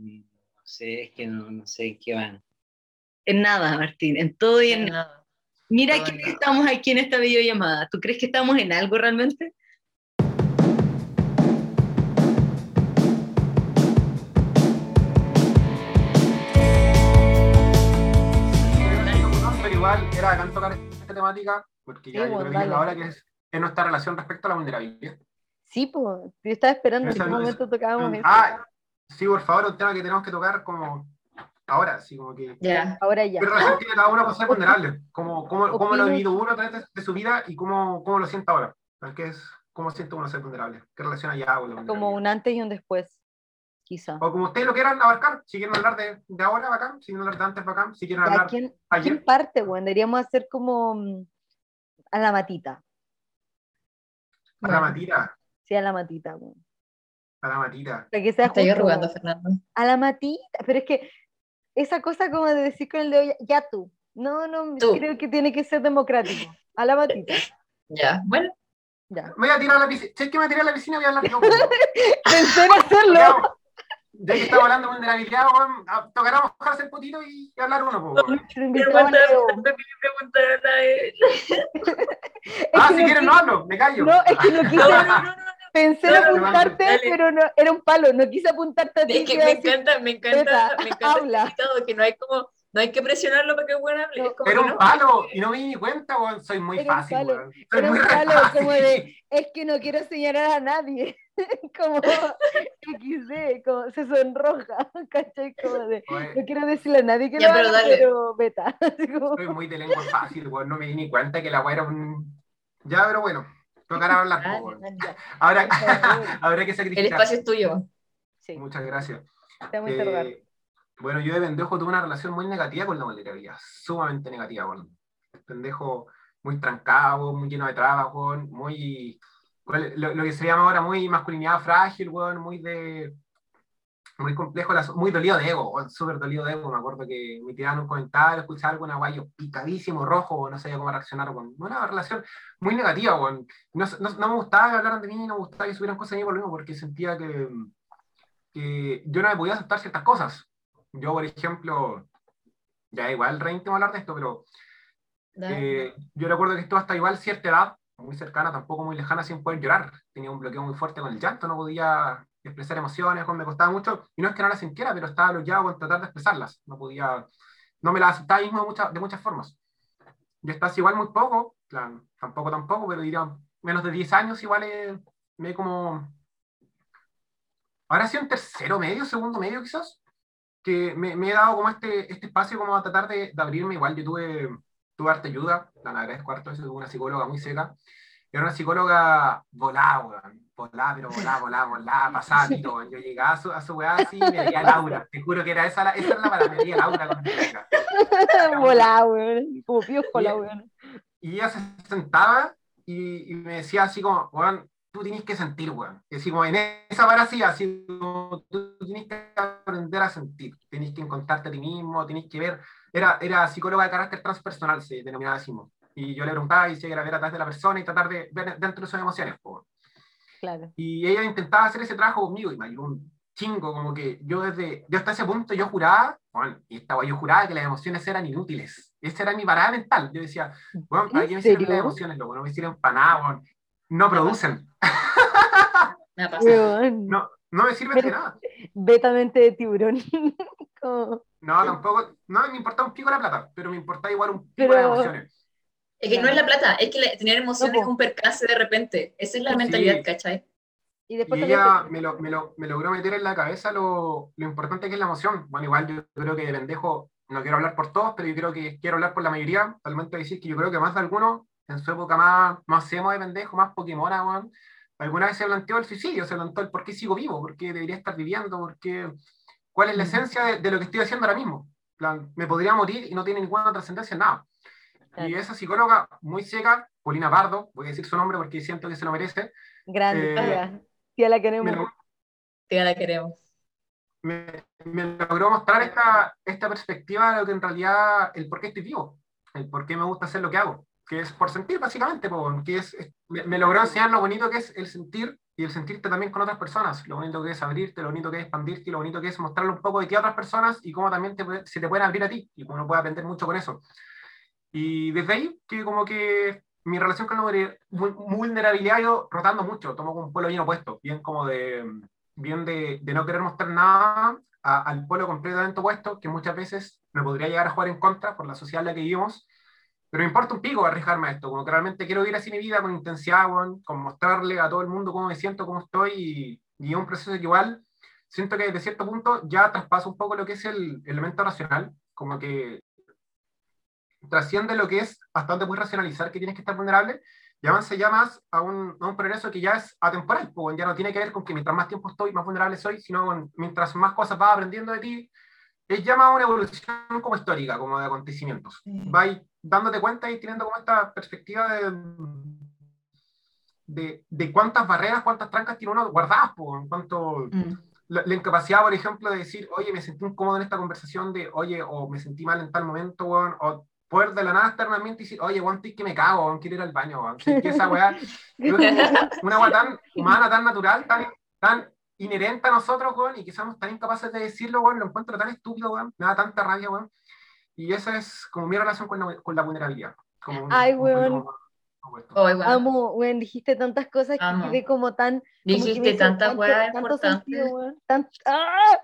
No sé, es que no, no sé en qué van. En nada, Martín, en todo y en En nada. nada. Mira todo que nada. estamos aquí en esta videollamada. ¿Tú crees que estamos en algo realmente? Pero igual era bacán tocar esta temática, porque ya Sí, yo bueno, creo que es la hora que es, es nuestra relación respecto a la vulnerabilidad. Sí, pues, yo estaba esperando en qué momento tocábamos eso. Ah, sí, por favor, un tema que tenemos que tocar como ahora, así como que... Ya. Ahora ya. ¿Qué relación tiene cada uno con ser vulnerable? ¿Cómo, cómo, cómo lo ha vivido uno a través de, de su vida y cómo, cómo lo siente ahora? ¿Qué es, ¿Cómo siente uno ser vulnerable? ¿Qué relación hay vulnerabilidad? Como un antes y un después, quizá. O como ustedes lo quieran abarcar, si quieren hablar de, de ahora, bacán, si quieren hablar de antes, bacán, si quieren Ya, hablar ¿quién, ayer. ¿Quién parte, bueno? Deberíamos hacer como mm, a la matita. a la matita, Sí, a la matita, bueno. A la matita. Para que sea Estoy justo. Fernando. A la matita, pero es que esa cosa como de decir con el dedo, ya, ya tú. No, no, Tú. creo que tiene que ser democrático. A la matita, Ya. Bueno, ya. Me voy a tirar a la piscina. Si es que me voy a tirar a la piscina, voy a hablar yo. Pensé en hacerlo. Ya, Ya que estamos hablando de vulnerabilidad, weón, a- tocará mojarse el potito y hablar uno, po, weón. Pero invitamos a Leo. Es Ah, si no quieren no hablo, me callo. No, es que no quise. No, no, no, no. Pensé en No, no, no, apuntarte, dale. pero no, era un palo. No quise apuntarte a ti. Es que me decir, encanta, me encanta, me encanta habla. invitado, que no hay como, no hay que presionarlo para que bueno hable. No, es como Era un no. palo y no me di ni cuenta, weón. Soy muy Era un fácil, palo. Soy Era muy un palo fácil. como de, es que no quiero señalar a nadie. como XD, como se sonroja, ¿cachai? Como de, Oye, no quiero decirle a nadie que Ya, lo pero haga, pero beta. Así como- Soy muy de lengua fácil, weón. No me di ni cuenta que la weá era un. Ya, pero bueno. Tocará hablar. Ya, Ahora, habrá que El sacrificar. espacio es tuyo. Sí, Muchas gracias. Eh, bueno, yo de pendejo tuve una relación muy negativa con la vulnerabilidad, sumamente negativa, weón. Pendejo muy trancado, muy lleno de trabas, weón, muy. Lo, lo que se llama ahora muy masculinidad frágil, weón, muy de. Muy complejo, muy dolido de ego, súper dolido de ego. Me acuerdo que me tiraban un comentario, escuchaba algo, una guayo picadísimo, rojo, no sabía cómo reaccionar, con Una relación muy negativa. No, no, no me gustaba que hablaran de mí, no me gustaba que subieran cosas de mí por lo mismo, porque sentía que que yo no me podía aceptar ciertas cosas. Yo, por ejemplo, ya igual re íntimo hablar de esto, pero eh, yo recuerdo que estuve hasta igual cierta edad, muy cercana, tampoco muy lejana, sin poder llorar. Tenía un bloqueo muy fuerte con el llanto, no podía expresar emociones, me costaba mucho, y no es que no las sintiera, pero estaba bloqueado con tratar de expresarlas. No podía, no me las aceptaba mismo de, muchas de muchas formas. Yo estaba igual muy poco, plan, tampoco tampoco, pero diría menos de 10 años igual eh, me como ahora sí un tercero medio, segundo medio quizás, que me, me he dado como este, este espacio como a tratar de, de abrirme. Igual yo tuve, tuve harta ayuda, la agradezco harto, eso, tuve una psicóloga muy seca. Era una psicóloga volada, weón. Volada, pero volada, volada, volada, pito, weón. Yo llegaba a su, a su weá así y me veía Laura. Te juro que era esa, la- esa era la palabra, me veía Laura con. Volá, weón. Como piojo la weón. Y ella se sentaba y, y me decía así como, weón, tú tienes que sentir, weón. Así como en esa vara así, así como tú tienes que aprender a sentir, tienes que encontrarte a ti mismo, tienes que ver. Era, era psicóloga de carácter transpersonal, se denominaba así. Y yo le preguntaba y si era ver atrás de la persona y tratar de ver dentro de sus emociones. po. Claro. Y ella intentaba hacer ese trabajo conmigo y me ayudó un chingo, como que yo desde, yo hasta ese punto yo juraba, bueno, y estaba yo juraba que las emociones eran inútiles. Esa era mi parada mental. Yo decía, bueno, ¿para ¿En qué me sirven las emociones, loco? No me sirven para nada, weón. No producen. No, no me sirven de nada. Betamente de tiburón. Como- No, tampoco, no me importa un pico la plata, pero me importa igual un pico Pero- las emociones. Es que no es la plata, es que la- tener emociones No, es un percance de repente. Esa es la Sí. mentalidad, ¿cachai? Y Y después también ella te- me, lo, me, lo, me logró meter en la cabeza lo, lo importante que es la emoción. Bueno, igual yo creo que de pendejo, no quiero hablar por todos, pero yo creo que quiero hablar por la mayoría. Talmente decir que yo creo que más de algunos, en su época más, más emo de pendejo, más Pokémon, weón, alguna vez se planteó el suicidio, se planteó el por qué sigo vivo, por qué debería estar viviendo, por qué, cuál es la esencia de, de lo que estoy haciendo ahora mismo. Plan, me podría morir y no tiene ninguna trascendencia en nada. Y Claro. esa psicóloga muy seca, Paulina Pardo, voy a decir su nombre porque siento que se lo merece, Grande, eh, tía. Tía, la queremos. lo- Ya la queremos. me, me logró mostrar esta, esta perspectiva de lo que en realidad, el por qué estoy vivo, el por qué me gusta hacer lo que hago, que es por sentir básicamente, que es, es- me, me logró enseñar lo bonito que es el sentir y el sentirte también con otras personas. Lo bonito que es abrirte, lo bonito que es expandirte, y lo bonito que es mostrarle un poco de ti a otras personas y cómo también te, puede- se te pueden abrir a ti y cómo uno puede aprender mucho con eso. Y desde ahí, que como que mi relación con la vulner- vul- vulnerabilidad ha ido rotando mucho, tomo un polo bien opuesto, bien como de, bien de, de no querer mostrar nada a- al polo completamente opuesto, que muchas veces me podría llegar a jugar en contra por la sociedad en la que vivimos, pero me importa un pico arriesgarme a esto, como que realmente quiero vivir así mi vida con intensidad, weón, con mostrarle a todo el mundo cómo me siento, cómo estoy, y, y es un proceso que igual siento que desde cierto punto ya traspaso un poco lo que es el elemento racional, como que trasciende lo que es donde puedes racionalizar que tienes que estar vulnerable y avanza ya más a un, a un progreso que ya es atemporal, pues ya no tiene que ver con que mientras más tiempo estoy, más vulnerable soy, sino con, mientras más cosas vas aprendiendo de ti, es ya más una evolución como histórica, como de acontecimientos. Mm. Vas dándote cuenta y teniendo como esta perspectiva de, de, de cuántas barreras, cuántas trancas tiene uno guardadas, pues, en cuanto Mm. la, la incapacidad, por ejemplo, de decir, oye, me sentí incómodo en esta conversación, de, oye, o me sentí mal en tal momento, o poder de la nada estar en un ambiente y decir, oye, estoy que me cago, weón, quiero ir al baño, es que esa weá como una weá tan humana, tan natural, tan, tan inherente a nosotros, weón, y que somos tan incapaces de decirlo, weón, lo encuentro tan estúpido, weón, me da tanta rabia, weón. Y esa es como mi relación con la, con la vulnerabilidad. Como un- Ay, weón. opuesto. Oh. Amo, weón, dijiste tantas cosas que Amo. quedé como tan. Dijiste tantas weas tanto sentido, importantes. weón, tan- ¡Ah!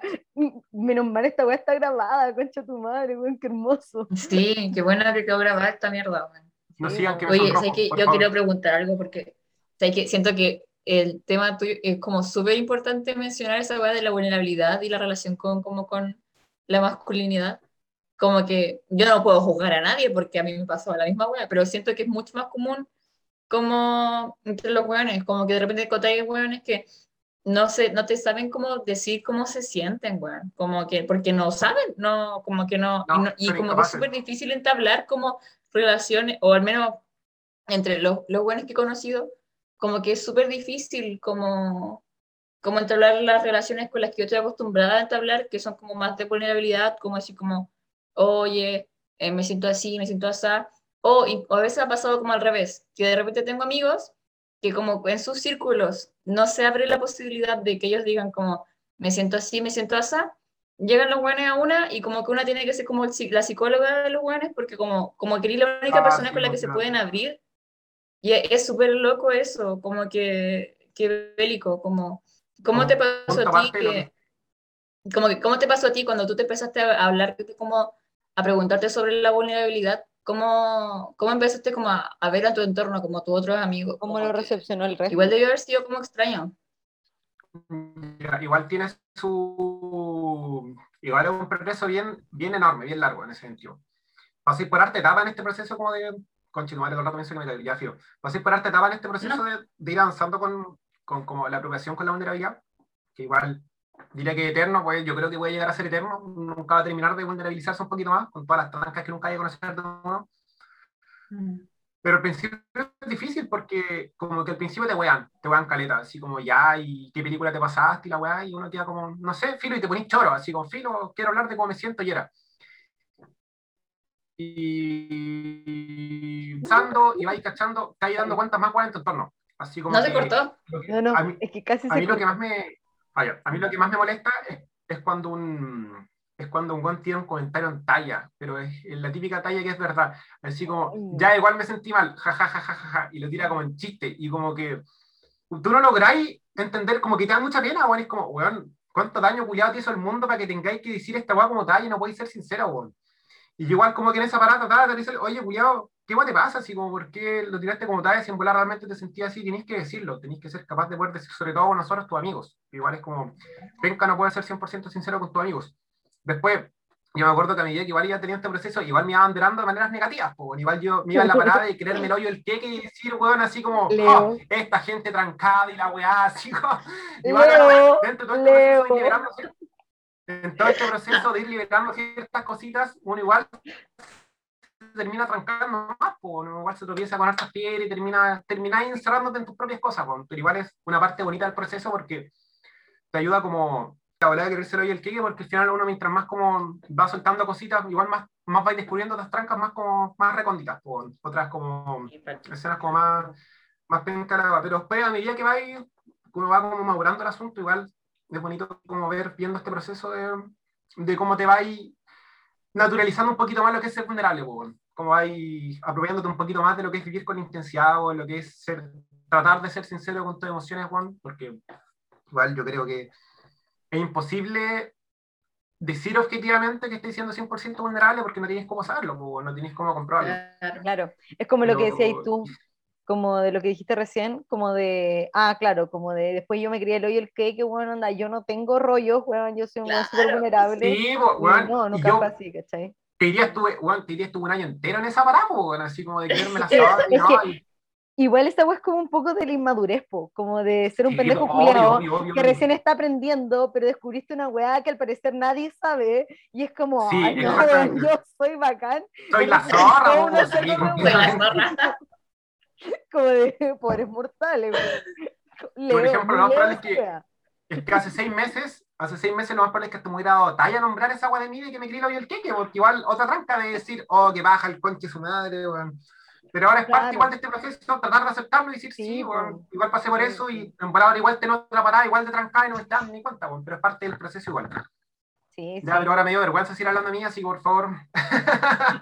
Menos mal esta weá está grabada, concha tu madre, weón, qué hermoso. Sí, qué bueno que quedó grabada esta mierda, weón. No sigan que Oye, sé que yo favor. quiero preguntar algo porque sé que siento que el tema tuyo es como súper importante mencionar esa weá de la vulnerabilidad y la relación con, como con la masculinidad. Como que yo no puedo juzgar a nadie porque a mí me pasó la misma weá, pero siento que es mucho más común como entre los weones, como que de repente encontráis weones que no sé, no te saben cómo decir cómo se sienten, weón. Como que, porque no saben, no, como que no, y, No, no- y como que es súper difícil entablar como relaciones, o al menos entre los, los buenos que he conocido, como que es súper difícil como, como entablar las relaciones con las que yo estoy acostumbrada a entablar, que son como más de vulnerabilidad, como decir como, oye, eh, me siento así, me siento así, o, y- o a veces ha pasado como al revés, que de repente tengo amigos que como en sus círculos no se abre la posibilidad de que ellos digan como, me siento así, me siento así, llegan los buenos a una y como que una tiene que ser como la psicóloga de los buenos porque como, como que eres la única Ah, persona sí, con la que pues, se claro. pueden abrir. Y es es súper loco eso, como que, que bélico, como, ¿cómo te pasó a ti que, como que, ¿cómo te pasó a ti cuando tú te empezaste a hablar, como a preguntarte sobre la vulnerabilidad? ¿Cómo, cómo empezaste como a, a ver a tu entorno, como tus otros amigos? ¿Cómo como lo que- recepcionó el resto? Igual debió haber sido como extraño. Igual tiene su. Igual es un progreso bien, bien enorme, bien largo en ese sentido. Pasé por arte etapa en este proceso como de. Todo el rato pienso que me ya fío. Pasé por arte etapa en este proceso de, de ir avanzando con, con como la apropiación con la vulnerabilidad, que igual diría que eterno, pues yo creo que puede llegar a ser eterno, nunca va a terminar de vulnerabilizarse un poquito más, con todas las trancas que nunca hay que conocer de uno. Pero al principio es difícil porque como que al principio te wean, te wean caleta, así como ya, y qué película te pasaste y la weá, y uno queda como, no sé, filo, y te ponís choro, así como filo, quiero hablar de cómo me siento y era. Y pensando y vais cachando, te vais dando cuenta más weá en tu entorno. Así como ¿No se que- cortó? lo que- No, no, a mí, es que casi a se mí lo que cortó. más me, a mí lo que más me molesta es, es cuando un es cuando un guan tiene un comentario en talla, pero es, es la típica talla que es verdad. Así como, ya igual me sentí mal, ja, ja, ja, ja, ja, ja, y lo tira como en chiste, y como que tú no lográis entender, como que te da mucha pena, weón, es como, weón, ¿cuánto daño culiado te hizo el mundo para que tengáis que decir esta weá como talla y no podéis ser sincera, weón? Y igual como que en esa parada trataba de decirle, oye, culiado, ¿qué te pasa? Así como, ¿por qué lo tiraste como talla si en volar realmente te sentías así? Tenéis que decirlo, tenéis que ser capaz de poder decir, sobre todo con nosotros, tus amigos. Igual es como, Penca no puede ser 100% sincero con tus amigos. Después, yo me acuerdo que a medida que igual iba teniendo este proceso, igual me iba abanderando de maneras negativas, pues, igual yo me iba en la parada de quererme el hoyo el queque y decir, weón, así como, Leo. "Oh, esta gente trancada y la weá, así como, Leo, igual, dentro de todo este Leo. proceso de liberando en todo este proceso de ir liberando ciertas cositas, uno igual termina trancando más, pues, uno igual se tropieza con hartas piedras y termina, termina encerrándote en tus propias cosas, pues, pero igual es una parte bonita del proceso porque te ayuda como la bola de quererse el hoyo el queque, porque al final uno mientras más como va soltando cositas, igual más, más vais descubriendo otras trancas más como más recónditas, pues, otras como escenas como más, más penca la- pero después a medida que vais cómo va como madurando el asunto, igual es bonito como ver, viendo este proceso de, de cómo te va ahí naturalizando un poquito más lo que es ser vulnerable, po, va ahí apropiándote un poquito más de lo que es vivir con intensidad o lo que es ser, tratar de ser sincero con tus emociones, weón, porque igual yo creo que es imposible decir objetivamente que estés siendo 100% vulnerable porque no tienes cómo saberlo, po, no tienes cómo comprobarlo. Claro. Claro, es como lo que Pero- decías tú, como de lo que dijiste recién, como de, ah, claro, como de después yo me crié el hoyo el que, que bueno, onda, yo no tengo rollos, weón, yo soy un súper Claro, vulnerable. Sí, weón, no, nunca yo fue así, ¿cachai? Te diría estuve, weón, te diría estuve un año entero en esa parada, weón, así como de quererme la sola y no, que- y- Igual esta es como un poco de la inmadurez, po, como de ser un sí, pendejo obvio, que recién está aprendiendo, pero descubriste una weá que al parecer nadie sabe, y es como, Sí, ay, no, yo soy bacán, Soy la zorra, Soy la zorra. como de pobres mortales. Leo, ejemplo, lo más probable es que-. Es que hace seis meses, hace seis meses lo más probable es que hasta me hubiera dado talla nombrar esa agua de de que me crié hoy el queque, porque igual otra tranca de decir, oh, que baja el conche su madre, weón. Pero ahora es Claro. parte igual de este proceso, tratar de aceptarlo y decir, sí, Sí, igual pasé por eso y en palabra igual tengo otra parada, igual de trancada y no me estás ni cuenta, weón, pero es parte del proceso igual. Sí, Ya, sí. pero ahora me dio vergüenza seguir hablando de mí, así por favor.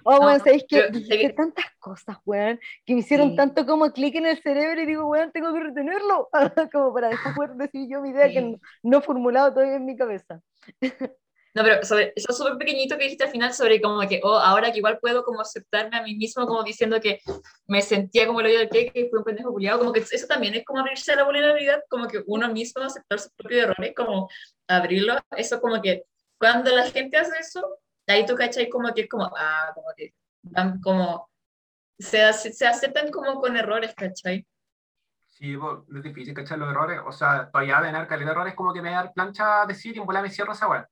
Oh, No, weón, ¿sabéis que dijiste tantas cosas, weón, que me hicieron Sí. tanto como clic en el cerebro y digo, weón, tengo que retenerlo, como para después poder decir yo mi idea que no, no he formulado todavía en mi cabeza. No, pero sobre eso súper pequeñito que dijiste al final sobre como que, oh, ahora que igual puedo como aceptarme a mí mismo, como diciendo que me sentía como el hoyo del que que fui un pendejo culiado, como que eso también es como abrirse a la vulnerabilidad, como que uno mismo aceptar sus propios errores, como abrirlo, eso como que cuando la gente hace eso, ahí tú cachai como que es como, ah, como que van como, se, se aceptan como con errores, cachai. Sí, es difícil cachar los errores. O sea, todavía de tener calidad de errores como que me da plancha decir y en volar me cierro esa weá.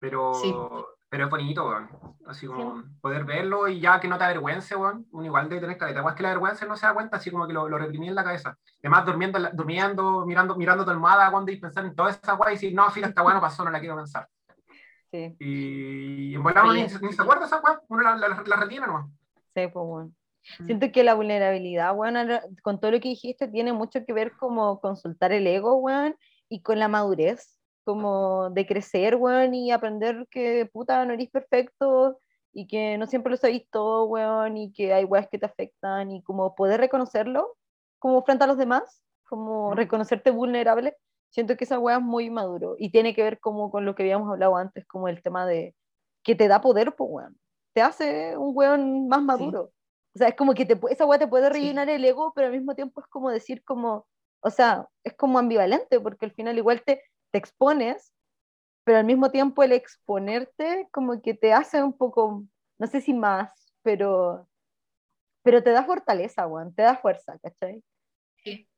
Pero, Sí. pero es bonito, weón. Así como poder verlo y ya que no te avergüence, weón. Uno igual de tener calidad. Igual que la vergüenza no se da cuenta, así como que lo, lo reprimí en la cabeza. Además, durmiendo, durmiendo mirando, mirando tu almohada, cuando y pensar en toda esa weá y decir, no, fíjate, esta weá no pasó, no la quiero pensar. Sí, Y en volar uno ni, ni se acuerda esa weá, uno la, la, la retiene nomás. sí, pues bueno. Mm. Siento que la vulnerabilidad, weón, con todo lo que dijiste, tiene mucho que ver como consultar el ego, weón, y con la madurez, como de crecer, weón, y aprender que, puta, no eres perfecto, y que no siempre lo sabéis todo, weón, y que hay weas que te afectan, y como poder reconocerlo, como frente a los demás, como Mm. reconocerte vulnerable, siento que esa wea es muy maduro, y tiene que ver como con lo que habíamos hablado antes, como el tema de que te da poder, pues, weón, te hace un weón más maduro. O sea, es como que te, esa weá te puede Sí. rellenar el ego, pero al mismo tiempo es como decir como, o sea, es como ambivalente, porque al final igual te, te expones, pero al mismo tiempo el exponerte como que te hace un poco, no sé si más, pero, pero te da fortaleza, weón, te da fuerza, ¿cachai? Sí,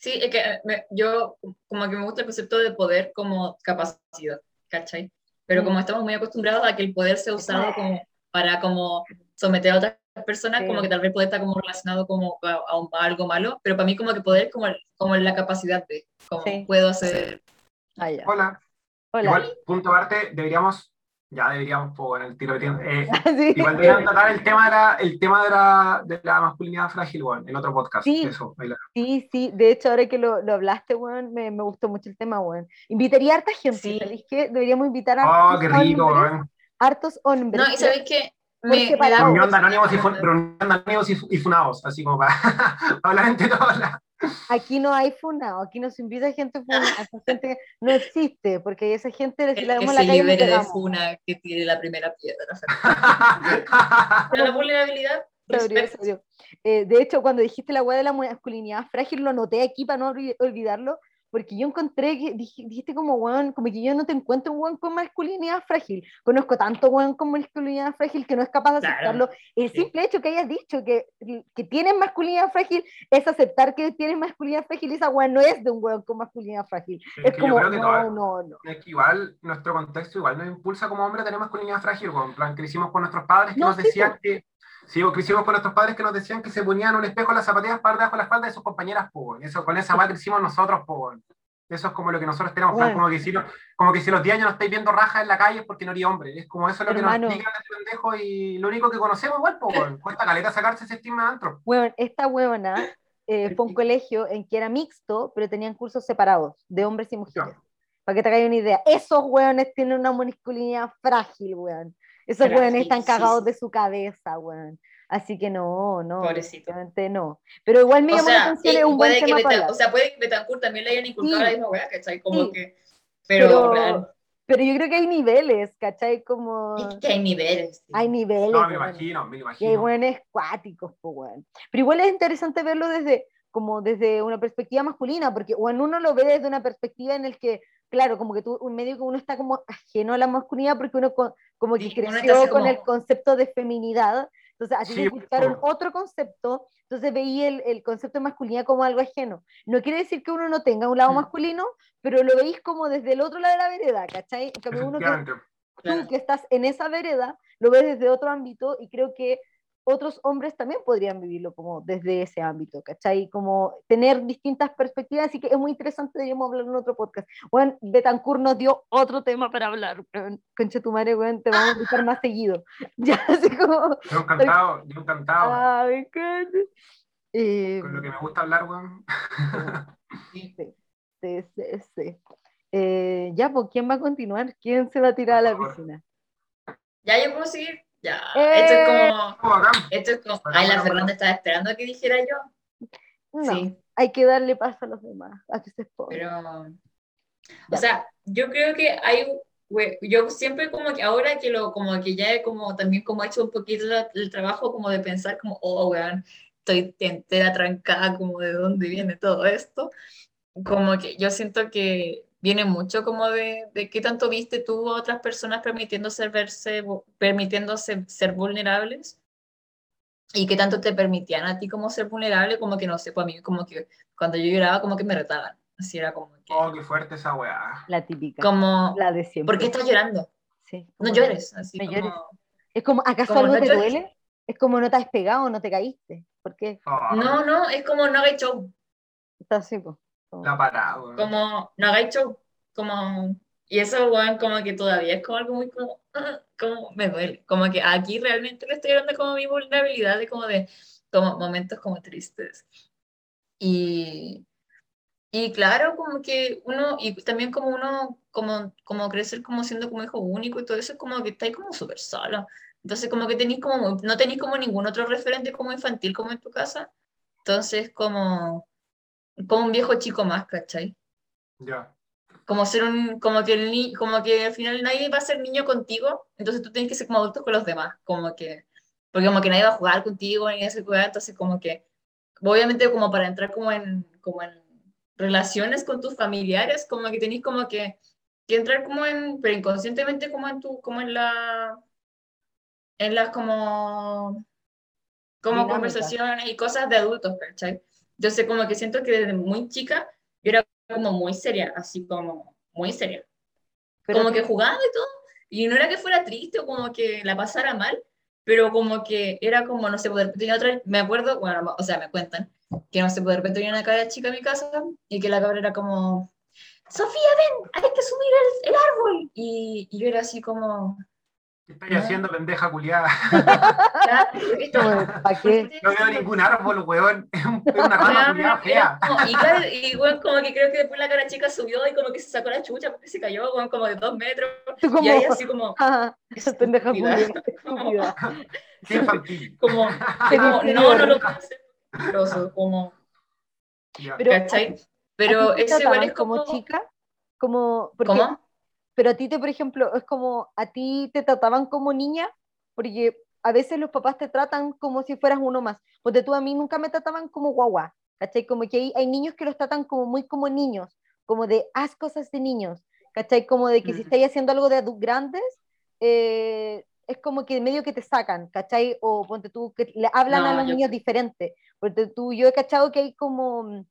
es que eh, me- yo como que me gusta el concepto de poder como capacidad, ¿cachai? Pero como estamos muy acostumbrados a que el poder sea usado como para como someter a otras personas, Sí. como que tal vez poder estar como relacionado como a, a un- a algo malo, pero para mí como que poder es como, como la capacidad de, como Sí. puedo hacer. Ah, ya. Hola. Hola. Igual, punto aparte, deberíamos, ya deberíamos, pues, bueno, el tiro de tiempo. Eh, Sí. Igual deberían tratar el tema de la, el tema de la, de la masculinidad frágil, weón, en otro podcast. Sí. Eso, la- Sí, sí, de hecho ahora que lo, lo hablaste, weón, me, me gustó mucho el tema, weón. Invitaría a harta gente, Sí. ¿sabéis qué? Deberíamos invitar a Oh, hartos qué rico, hombres, hartos hombres. No, y sabéis que me, me da Reunión de anónimos y, fun- reunión de anónimos y, y funados, así como para, para hablar entre todos. Aquí no hay funado, aquí no se invita gente funada, esa gente no existe, porque esa gente si el la que vemos la se calle libere de. Funa, que tire la primera piedra. Pero la vulnerabilidad. Eh, de hecho, cuando dijiste la weá de la masculinidad frágil, lo anoté aquí para no olvi- olvidarlo, porque yo encontré que dij- dijiste como weón, como que yo no te encuentro un weón con masculinidad frágil. Conozco tanto weón con masculinidad frágil que no es capaz de Claro. aceptarlo. El Sí. simple hecho que hayas dicho que, que tienes masculinidad frágil es aceptar que tienes masculinidad frágil y esa weón no es de un weón con masculinidad frágil. Es Es que como, no, toda- no, no. Es que igual nuestro contexto igual nos impulsa como hombre a tener masculinidad frágil, weón. En plan, crecimos con nuestros padres que No, nos sí, decían po. que... Sí, o crecimos con nuestros padres que nos decían que se ponían un espejo en las zapatillas para debajo de la espalda de sus compañeras, po. Eso, con esa weá crecimos nosotros, po. Eso es como lo que nosotros tenemos, plan, Bueno. como que si, lo- como que si los 10 años no estáis viendo rajas en la calle es porque no eres hombre. Es como eso es lo que Hermano. nos explican este pendejo y lo único que conocemos igual, po. Cuesta caleta sacarse ese estigma de adentro. Weón, esta weona eh, fue un colegio en que era mixto, pero tenían cursos separados de hombres y mujeres. Para que te hagas una idea. Esos weones tienen una masculinidad frágil, weón. Esos weones están sí, cagados sí. de su cabeza, weón. Así que no, no. Pobrecito. no. Pero igual me llamó la atención, es un buen tema para o sea, puede que Betancourt también le hayan inculcado Sí. la misma weá, ¿cachai? Como Sí. que, pero, Pero, pero yo creo que hay niveles, ¿cachai? Como es que hay niveles. tío. hay niveles. No, me imagino, me Y hay imagino. buenos cuáticos, pues, weón. Pero igual es interesante verlo desde, como desde una perspectiva masculina, porque bueno, uno lo ve desde una perspectiva en el que, claro, como que tú, un medio que uno está como ajeno a la masculinidad porque uno co- como que Sí, creció así con como- el concepto de feminidad, entonces a ti te Sí, inculcaron po. otro concepto, entonces veía el, el concepto de masculinidad como algo ajeno. No quiere decir que uno no tenga un lado Mm. masculino, pero lo veis como desde el otro lado de la vereda, ¿cachai? En cambio, uno que tú que estás en esa vereda lo ves desde otro ámbito y creo que otros hombres también podrían vivirlo como desde ese ámbito, ¿cachai? Como tener distintas perspectivas, así que es muy interesante, deberíamos hablar en otro podcast. Bueno, Betancourt nos dio otro tema para hablar, concha tu madre, weón, te vamos a invitar más seguido. Ya, así como, Yo encantado, yo encantado. me encanta. Eh, Con lo que me gusta hablar, weón. sí, sí, sí, sí. Eh, ya, pues, ¿quién va a continuar? ¿Quién se va a tirar a la piscina? Ya yo puedo seguir. Ya. ¡Eh! Esto es como. Esto es como. Ay, la Fernanda estaba esperando a que dijera yo. No, Sí, hay que darle paso a los demás, a que se expongan. pero. Ya. O sea, yo creo que hay. Yo siempre como que ahora que lo, como que ya he como también como he hecho un poquito el trabajo como de pensar como, oh, weón, estoy entera trancada como de dónde viene todo esto. Como que yo siento que viene mucho como de, de qué tanto viste tú a otras personas permitiéndose verse, permitiéndose ser vulnerables y qué tanto te permitían a ti como ser vulnerable, como que no sé, pues a mí como que cuando yo lloraba como que me retaban, así era como que, Oh, qué fuerte esa weá. La típica. como, La de siempre. ¿por qué estás llorando? Sí, No llores, así no como, llores. Es como, ¿acaso Como algo no te llores. duele? Es como no te has pegado, no te caíste. ¿Por qué? Oh, no, no, es como no hagáis show, Está así, pues. La parada, weón. como no hagáis show, como, y eso, weón, como que todavía es como algo muy como, como me duele, como que aquí realmente le estoy hablando como mi vulnerabilidad, de como de, como momentos como tristes. Y, y claro, como que uno, y también como uno, como, como crecer como siendo como hijo único y todo eso, es como que estáis como súper solo. Entonces, como que tenéis como, no tenéis como ningún otro referente como infantil como en tu casa. Entonces, como, como un viejo chico más, ¿cachai? Ya. como ser un, como que el ni, como que al final nadie va a ser niño contigo, entonces tú tienes que ser como adulto con los demás, como que, porque como que nadie va a jugar contigo ni ese jugar, entonces como que, obviamente como para entrar como en, como en relaciones con tus familiares, como que tenéis como que, que entrar como en, pero inconscientemente como en tu, como en la, en las como, como Dinámica. conversaciones y cosas de adultos, ¿cachai? Sé como que siento que desde muy chica yo era como muy seria, así como muy seria. Pero como que jugando y todo. Y no era que fuera triste o como que la pasara mal, pero como que era como, no sé, pues, de repente otra, me acuerdo, bueno, o sea, me cuentan, que no sé, pues, de repente tenía una cabra chica en mi casa y que la cabra era como, Sofía, ven, hay que subir el, el árbol. Y, y yo era así como, ¿Qué estáis haciendo, pendeja culiada? "Ya, esto- Como, ¿pa' qué? No veo ningún árbol, weón. Es, un- es una rama Weón, culiada fea. y claro, y bueno, como que creo que después la cara chica subió y como que se sacó la chucha porque se cayó weón, como de dos metros. Como, Y ahí así como, ah, esa pendeja estúpida. culia, estúpida. Qué infantil. como, como, no, no lo puedo como. Pero, ¿cachai? ¿A Pero eso igual es como, chica? Como, ¿cómo? Pero a ti te, por ejemplo, es como, a ti te trataban como niña, porque a veces los papás te tratan como si fueras uno más. Porque tú a mí nunca me trataban como guagua, ¿cachai? Como que hay, hay niños que los tratan como muy como niños, como de haz cosas de niños, ¿cachai? Como de que si Mm. estáis haciendo algo de adultos grandes, eh, es como que medio que te sacan, ¿cachai? O ponte tú, que le hablan No, a los yo- niños diferente. Porque tú, yo he cachado que hay como...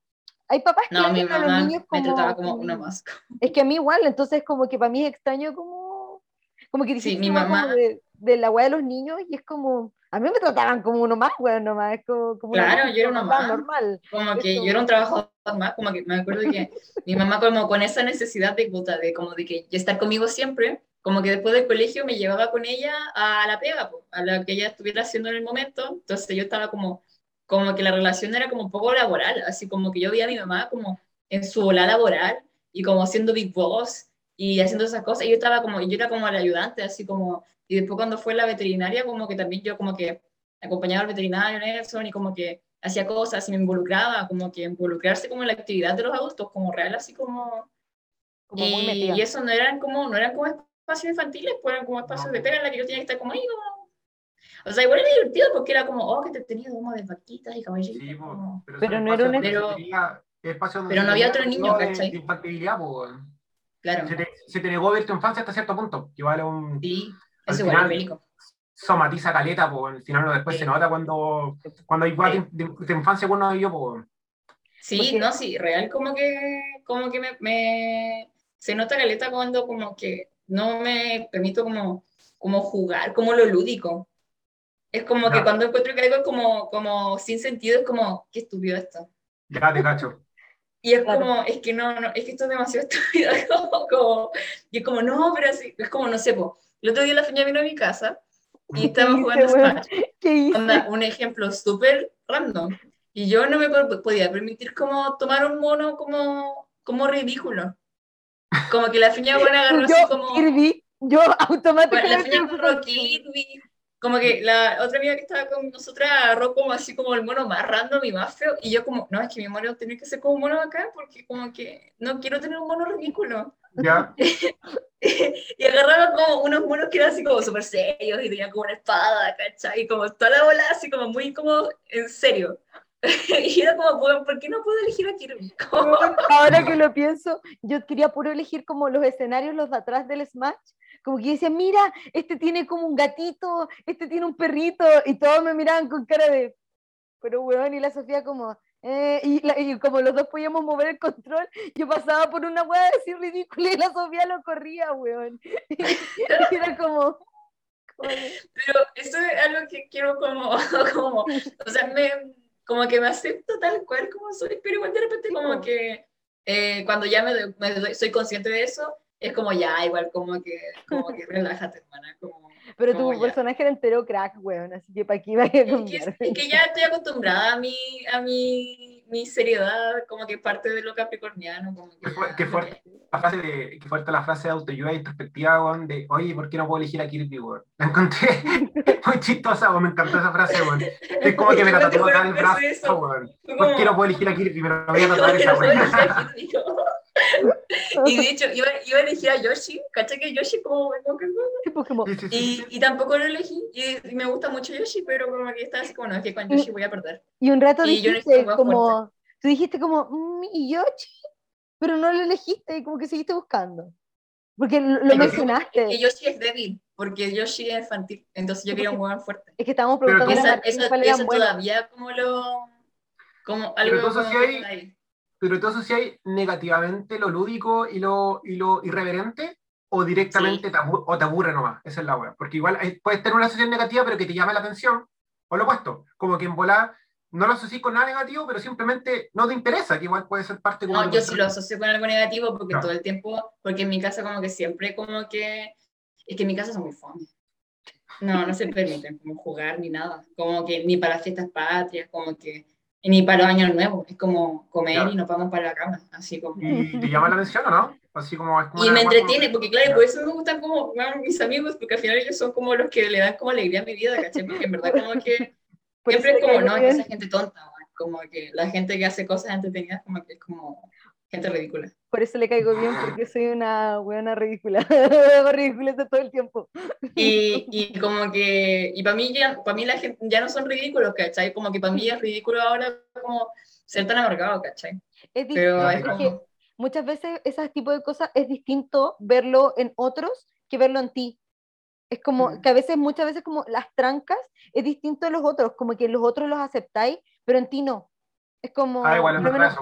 Hay papás que No, le mi hablan a mamá los niños me como... trataba como una más. Es que a mí igual, entonces como que para mí es extraño como, como que Sí, mi mamá- de, de la weá de los niños y es como, a mí me trataban como uno más, weón, nomás, como, como una Claro, cosa yo era una normal, más. normal. Como que Eso. yo era un trabajador más, como que me acuerdo que mi mamá como con esa necesidad de de como de que estar conmigo siempre, como que después del colegio me llevaba con ella a la pega, po, a la que ella estuviera haciendo en el momento, entonces yo estaba como como que la relación era como un poco laboral, así como que yo veía a mi mamá como en su bola laboral y como siendo big boss y haciendo esas cosas, y yo estaba como, yo era como la ayudante, así como, y después cuando fue la veterinaria, como que también yo como que acompañaba al veterinario Nelson y como que hacía cosas y me involucraba, como que involucrarse como en la actividad de los adultos, como real, así como... Como muy y, metida. y eso no eran como, no eran como espacios infantiles, pues eran como espacios de pega en la que yo tenía que estar como ahí. O sea, igual era divertido porque era como, oh, que te tenía como de vaquitas y caballitos. Sí, como- pero, Pero no era un- Pero- pero no había otro niño, ¿cachai? de infantilidad, weón. Claro, se, te, se te negó ver tu infancia hasta cierto punto, que vale un sí, eso igual final- bélico. somatiza caleta, pues al final después Sí. se nota cuando, cuando hay weas de, de- de infancia uno vivió, pues. Sí, Porque- no, sí, real como que, como que me, me- se nota caleta cuando como que no me permito como, como jugar, como lo lúdico. Es como que Ya. cuando encuentro que algo es como, como sin sentido, es como, qué estúpido esto. Ya te cacho. Y es Claro. como, es que no, no, es que esto es demasiado estúpido. como, como- y es como, no, pero así, es como, no sé, po. el otro día la feña vino a mi casa y estábamos hice, jugando? Smash. ¿Qué hice? Onda, un ejemplo súper random. Y yo no me po- podía permitir como tomar un mono como, como ridículo. Como que la fiña buena agarró así yo, como... Kirby, yo Bueno, la automáticamente fiña me puse agarró así. Kirby. Como que la otra amiga que estaba con nosotras agarró como así como el mono más random y más feo. Y yo como, no, es que mi mono tiene que ser como un mono acá porque como que no quiero tener un mono ridículo. Ya. y agarraba como unos monos que eran así como súper serios y tenían como una espada, ¿cachai? Y como toda la bola así como muy como en serio. y era como, "Bueno, ¿por qué no puedo elegir a Kirby? Ahora que lo pienso, yo quería puro elegir como los escenarios, los de atrás del Smash. Como que decía, mira, este tiene como un gatito, este tiene un perrito, y todos me miraban con cara de, pero weón, y la Sofía como, eh, y, la- y como los dos podíamos mover el control, yo pasaba por una weá así ridícula y la Sofía lo corría, weón. Y era como, Pero eso es algo que quiero como, como o sea, me, como que me acepto tal cual como soy, pero igual de repente como que eh, cuando ya me, me soy consciente de eso, es como ya, igual como que, como que relájate, hermana, como... pero como tu ya. personaje era entero crack, weón, así que para aquí iba a Es que, cambiar. es que ya estoy acostumbrada a mi, a mi, mi seriedad, como que parte de lo capricorniano. Como que ya- qué fuerte. La frase de, que fuerte la frase de autoayuda introspectiva, weón, de, oye, ¿por qué no puedo elegir a Kirby, weón? La encontré muy chistosa, weón, me encantó esa frase, weón. Es como que me la tatuó acá en el que brazo, eso. weón. ¿Por qué no puedo elegir a Kirby? Me lo voy a tatuar esa, weón. Y de hecho, iba, iba a elegir a Yoshi, ¿cachai que Yoshi como, como que- Tipo como, sí, y, y tampoco lo elegí, y, y me gusta mucho Yoshi, pero como que estaba así como, no, es que con Yoshi voy a perder. Y un rato Y dijiste como, tú dijiste como, "Mm, y Yoshi, pero no lo elegiste y como que seguiste buscando. Porque lo, que- mencionaste. Es que Yoshi es débil, porque Yoshi es infantil, entonces yo quería un hueón fuerte. Es que estábamos Pero preguntando a Esa, esa, eso todavía como lo... Como Pero algo entonces como sí hay- que ahí. Pero tú asocias negativamente lo lúdico y lo, y lo irreverente o directamente te, abu- o te aburre nomás. Esa es la wea. Porque igual puedes tener una asociación negativa, pero que te llame la atención. O lo opuesto. Como que en volar no lo asocias con nada negativo, pero simplemente no te interesa, que igual puede ser parte como No, yo sí lo asocio con algo negativo porque Claro. todo el tiempo, porque en mi casa como que siempre como que, es que en mi casa son muy fome. No, no se permiten como jugar ni nada, como que ni para fiestas patrias, como que ni para los años nuevos, es como comer Claro. y nos vamos para la cama, así como... ¿Y te llama la atención o no? Así como es como Y me entretiene, porque claro, por eso me gustan como bueno, mis amigos, porque al final ellos son como los que le dan como alegría a mi vida, ¿cachai? Porque en verdad como que Por siempre es como, no, es bien. que esa gente tonta, como que la gente que hace cosas entretenidas como que es como gente ridícula. Por eso le caigo bien, porque soy una buena ridícula. ridícula todo el tiempo. Y, y como que, y para mí, ya, para mí la gente ya no son ridículos, ¿cachai? Como que para mí es ridículo ahora como ser tan amargado, ¿cachai? Es Pero es como, muchas veces ese tipo de cosas es distinto verlo en otros que verlo en ti. Es como Mm. que a veces, muchas veces como las trancas es distinto de los otros, como que los otros los aceptáis, pero en ti no. Es como, Ah, igual es menos.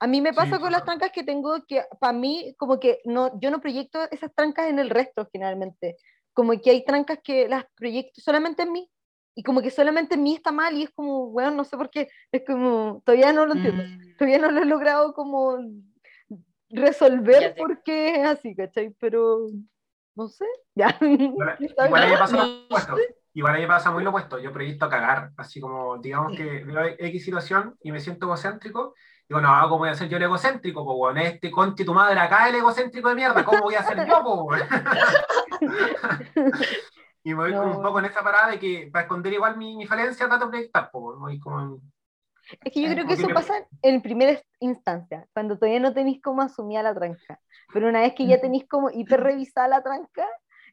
A mí me Sí, pasa con las trancas que tengo que para mí como que no, yo no proyecto esas trancas en el resto generalmente. Como que hay trancas que las proyecto solamente en mí. Y como que solamente en mí está mal y es como, bueno, no sé por qué. Es como, todavía no lo entiendo mm, todavía no lo he logrado como resolver Ya te- por qué es así, ¿cachai? Pero no sé, ya. Igual, Está igual a mí me bien. pasa No. lo opuesto. Igual a mí me pasa muy lo opuesto, yo proyecto cagar, así como, digamos que veo X situación y me siento egocéntrico, digo, no, ¿cómo voy a ser yo el egocéntrico? Pues, bueno, este conti tu madre acá el egocéntrico de mierda, ¿cómo voy a ser yo, po, weón? Y me voy como un poco en esa parada de que para esconder igual mi, mi falencia trato de proyectar, pues, voy como en- Es que yo creo que eso pasa en primera instancia, cuando todavía no tenéis como asumida la tranca. Pero una vez que ya Ujú. tenéis como hiper revisada la tranca,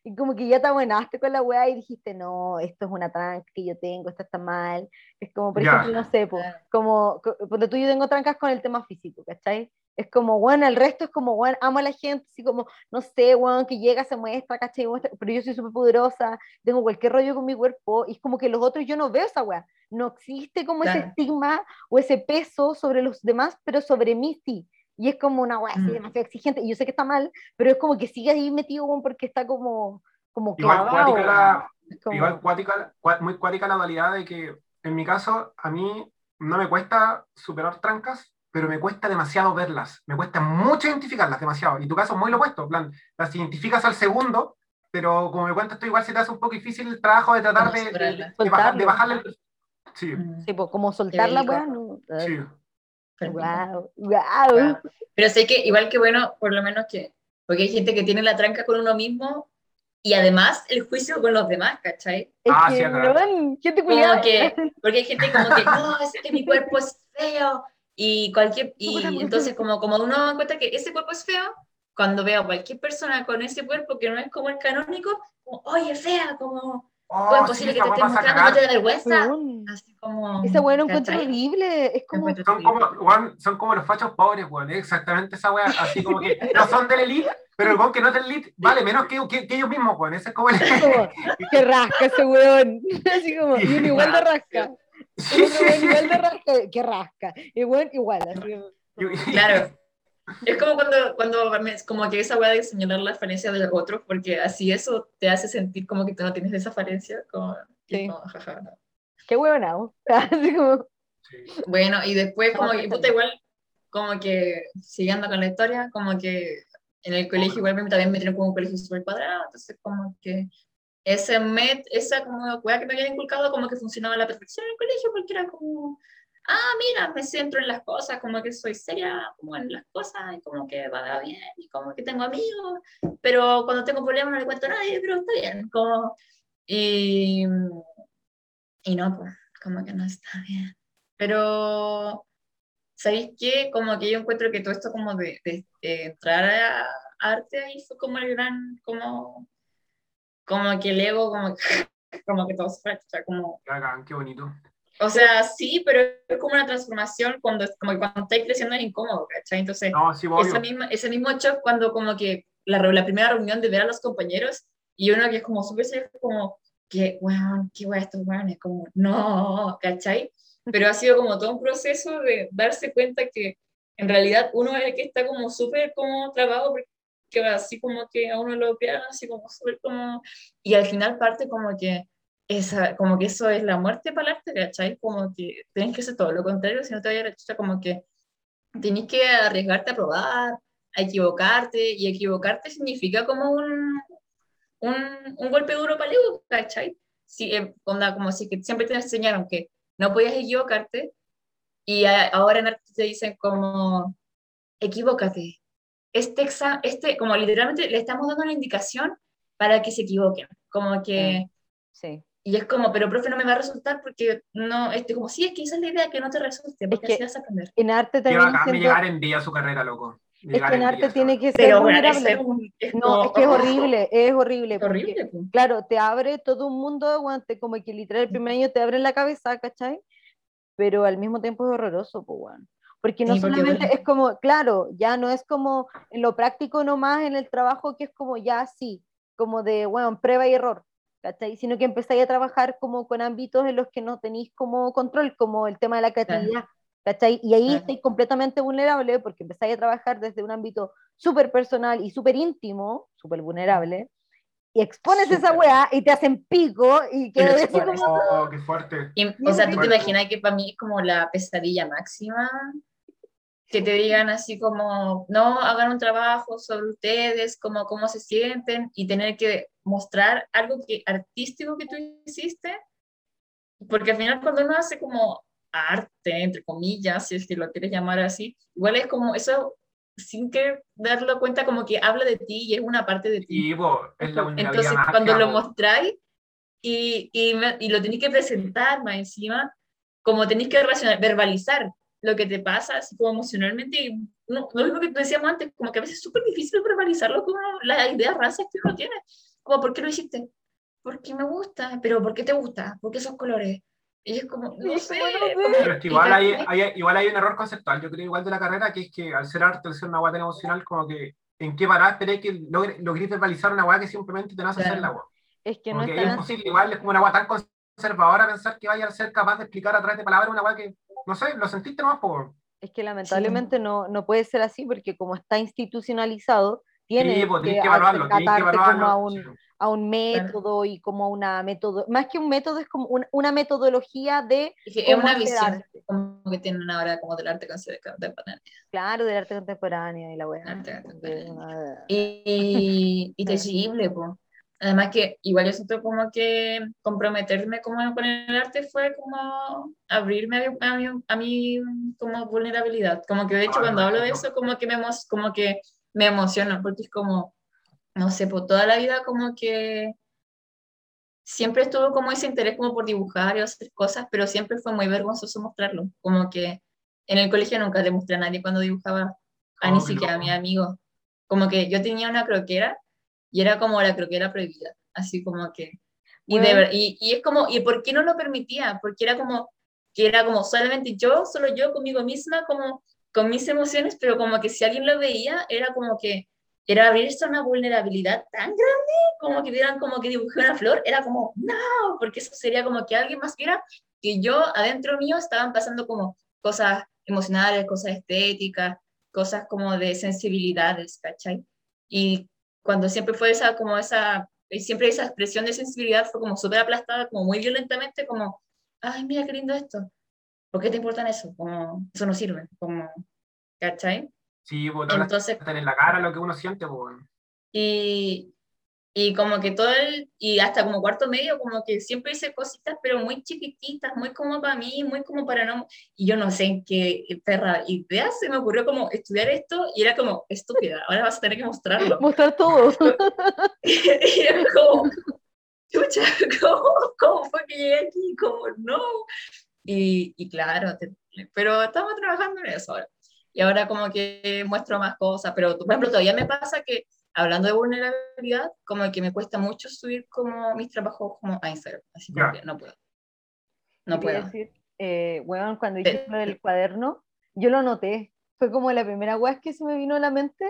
y como que ya te abuenaste con la weá y dijiste, no, esto es una tranca que yo tengo, esto está mal. Es como, por ejemplo, no sé, po, como, co- porque tú yo tengo trancas con el tema físico, ¿cachai? Es como, bueno, el resto es como, bueno, amo a la gente, así como, no sé, bueno, que llega, se muestra, ¿cachai? Muestra- pero yo soy súper poderosa, tengo cualquier rollo con mi cuerpo, y es como que los otros yo no veo esa weá. No existe como ese Claro. estigma o ese peso sobre los demás, pero sobre mí sí. Y es como una weá así Mm. demasiado exigente, y yo sé que está mal, pero es como que sigue ahí metido, porque está como, como igual cuática la, como- igual cuática, muy cuática la dualidad de que, en mi caso, a mí no me cuesta superar trancas, pero me cuesta demasiado verlas. Me cuesta mucho identificarlas, demasiado. Y tu caso es muy lo opuesto. Plan, las identificas al segundo, pero como me cuentas tú, igual se te hace un poco difícil el trabajo de tratar de, de, de bajar- de bajarle el... Sí, Sí, pues, como soltar la rico. weá, no. sí. Wow, wow. Wow. Pero sé que igual que bueno, por lo menos que, porque hay gente que tiene la tranca con uno mismo y además el juicio con los demás, ¿cachai? Es Ah, sí, gente Como culiada. que, porque hay gente como que, no, es que mi cuerpo es feo y cualquier, y entonces como, como uno encuentra que ese cuerpo es feo, cuando veo a cualquier persona con ese cuerpo que no es como el canónico, como, oye, fea, como, Oh, ¿cómo es sí, posible que esa te estés mostrando, no te da vergüenza? Weón. Así como... Esa weá lo encuentro horrible. Es como. Son como, weón, son como los fachos pobres, weón, es exactamente esa weá, así como que no son del elite, pero el weón que no es del elite vale menos que, que, que ellos mismos, weón, ese es como el... que rasca ese weón. Así como, y uno igual de rasca. Otro weón igual de rasca, que rasca. Y weón igual. Así como, Claro. Es como cuando, cuando me- como que esa weá de señalar las falencias de los otros, porque así eso te hace sentir como que tú no tienes esa falencia. Como, Sí. como, jaja, no. Qué como. Sí. Bueno, y después como que puta igual, como que siguiendo con la historia, como que en el colegio igual también me metieron como un colegio súper cuadrado, entonces como que ese met, esa como weá que me habían inculcado como que funcionaba a la perfección en el colegio, porque era como, ah, mira, me centro en las cosas, como que soy seria como en las cosas, y como que va bien, y como que tengo amigos, pero cuando tengo problemas no le cuento a nadie, pero está bien, como, y, y no, pues, como que no está bien. Pero, ¿sabéis qué? Como que yo encuentro que todo esto como de, de- de entrar a arte ahí fue como el gran, como, como que el ego, como, como que todo se fue, como, qué bonito. O sea, sí, pero es como una transformación cuando, como que cuando estáis creciendo es incómodo, ¿cachai? Entonces, No, sí, obvio. esa misma, ese mismo shock cuando como que la, la primera reunión de ver a los compañeros y uno que es como súper serio, como que, weón, qué weón estos weones, como, no, ¿cachai? Pero ha sido como todo un proceso de darse cuenta que en realidad uno es el que está como súper como trabado porque así como que a uno lo pierden, así como súper como, y al final parte como que esa, como que eso es la muerte para el arte, ¿cachai? Como que tenés que hacer todo lo contrario, si no te vaya la chucha, como que tenés que arriesgarte a probar, a equivocarte, y equivocarte significa como un, un, un golpe duro para el ego, ¿cachai? Si, eh, onda, como si que siempre te enseñaron que no podías equivocarte, y a- ahora en arte te dicen como, equivócate. Este examen, este, como literalmente le estamos dando una indicación para que se equivoquen, como que... Sí. Y es como, pero profe, no me va a resultar porque no, este, como, sí, es que esa es la idea, que no te resulte, porque que- así vas a aprender. En arte también de siento- llegar en día a su carrera, loco. es que en en arte día, tiene que ser Pero bueno, vulnerable. es un- es No, es que es horrible, es horrible. Es porque, horrible. pues. Claro, te abre todo un mundo de aguante, como que literal el primer año te abre la cabeza, ¿cachai? Pero al mismo tiempo es horroroso, pues, weón. Porque no Sí, porque solamente duele. es como, claro, ya no es como en lo práctico nomás, en el trabajo, que es como ya sí, como de, bueno, prueba y error, ¿cachai? Sino que empezáis a trabajar como con ámbitos en los que no tenéis como control, como el tema de la creatividad, ¿cachai? Y ahí Claro. estáis completamente vulnerable porque empezáis a trabajar desde un ámbito súper personal y súper íntimo, súper vulnerable, y expones esa Súper. weá y te hacen pico y que Oh, qué fuerte. Y, o sea, ¿tú te imaginas que para mí es como la pesadilla máxima? Que te digan así como, no, hagan un trabajo sobre ustedes, como cómo se sienten y tener que mostrar algo que, artístico que tú hiciste, porque al final cuando uno hace como arte, entre comillas, si es que lo quieres llamar así, igual es como eso, sin que darlo cuenta, como que habla de ti y es una parte de ti. Y bo, es la Entonces, cuando lo mostráis y, y, lo tenéis que presentar más encima, como tenéis que racional, verbalizar lo que te pasa, así como emocionalmente, no, lo mismo que decíamos antes, como que a veces es súper difícil verbalizarlo, como las ideas raras que uno tiene, como, ¿por qué lo hiciste? Porque me gusta, pero ¿por qué te gusta? ¿Por qué esos colores? Y es como, no sé, como, no Pero es que igual hay, hay- igual hay un error conceptual, yo creo igual de la carrera, que es que al ser arte, al ser una guay tan emocional, como que en qué parar esperé que logre, logres verbalizar una guay que simplemente te nace Claro. hacer la guay. Es que no Como que es imposible, igual es como una guay tan conservadora pensar que vaya a ser capaz de explicar a través de palabras una guay que, no sé, lo sentiste nomás por... Es que lamentablemente no, no puede ser así porque como está institucionalizado, Sí, tiene pues que que evaluarlo, que acatarte como a evaluarlo. un, sí. a un método y como a una método, más que un método es como una, una metodología de, Es que es ¿Cómo una visión arte? como que tienen ahora como del arte contemporáneo. claro, del arte contemporáneo y la weá. Arte contemporáneo. una- y, y tangible, po. Además que igual yo siento como que comprometerme como con el arte fue como abrirme a mi, a mi, a mi como vulnerabilidad. Como que de hecho Ah, cuando hablo de eso como que me, como que me emociona porque es como, no sé, por toda la vida como que siempre estuvo como ese interés como por dibujar y hacer cosas, pero siempre fue muy vergonzoso mostrarlo. Como que en el colegio nunca le mostré a nadie cuando dibujaba, a ni siquiera a loco. mi amigo. Como que yo tenía una croquera y era como la croquera prohibida, así como que... Y, de Bueno. ver- y, y es como, ¿y por qué no lo permitía? Porque era como, que era como solamente yo, solo yo conmigo misma, como con mis emociones, pero como que si alguien lo veía, era como que era abrirse a una vulnerabilidad tan grande, como que vieran como que dibujé una flor, era como, no, porque eso sería como que alguien más viera que yo adentro mío estaban pasando como cosas emocionales, cosas estéticas, cosas como de sensibilidades, ¿cachai? Y cuando siempre fue esa, como esa, y siempre esa expresión de sensibilidad fue como súper aplastada, como muy violentamente, como, ay, mira qué lindo esto. ¿Por qué te importan eso? Como, eso no sirve, como, ¿cachai? Sí, pues Entonces, en la cara lo que uno siente, pues. y, y como que todo el, y hasta como cuarto medio, como que siempre hice cositas, pero muy chiquititas, muy como para mí, muy como para no, y yo no sé en qué perra idea se me ocurrió como estudiar esto, y era como, estúpida, ahora vas a tener que mostrarlo. Mostrar todo. y era como, chucha, ¿cómo, ¿cómo fue que llegué aquí? Como, no. Y, y claro, te- pero estamos trabajando en eso ahora. Y ahora como que muestro más cosas, pero por ejemplo todavía me pasa que hablando de vulnerabilidad, como que me cuesta mucho subir como mis trabajos como a Instagram, así que no puedo. No puedo. decir, eh, weón, cuando dijiste lo del cuaderno, yo lo noté. Fue como la primera weá que se me vino a la mente,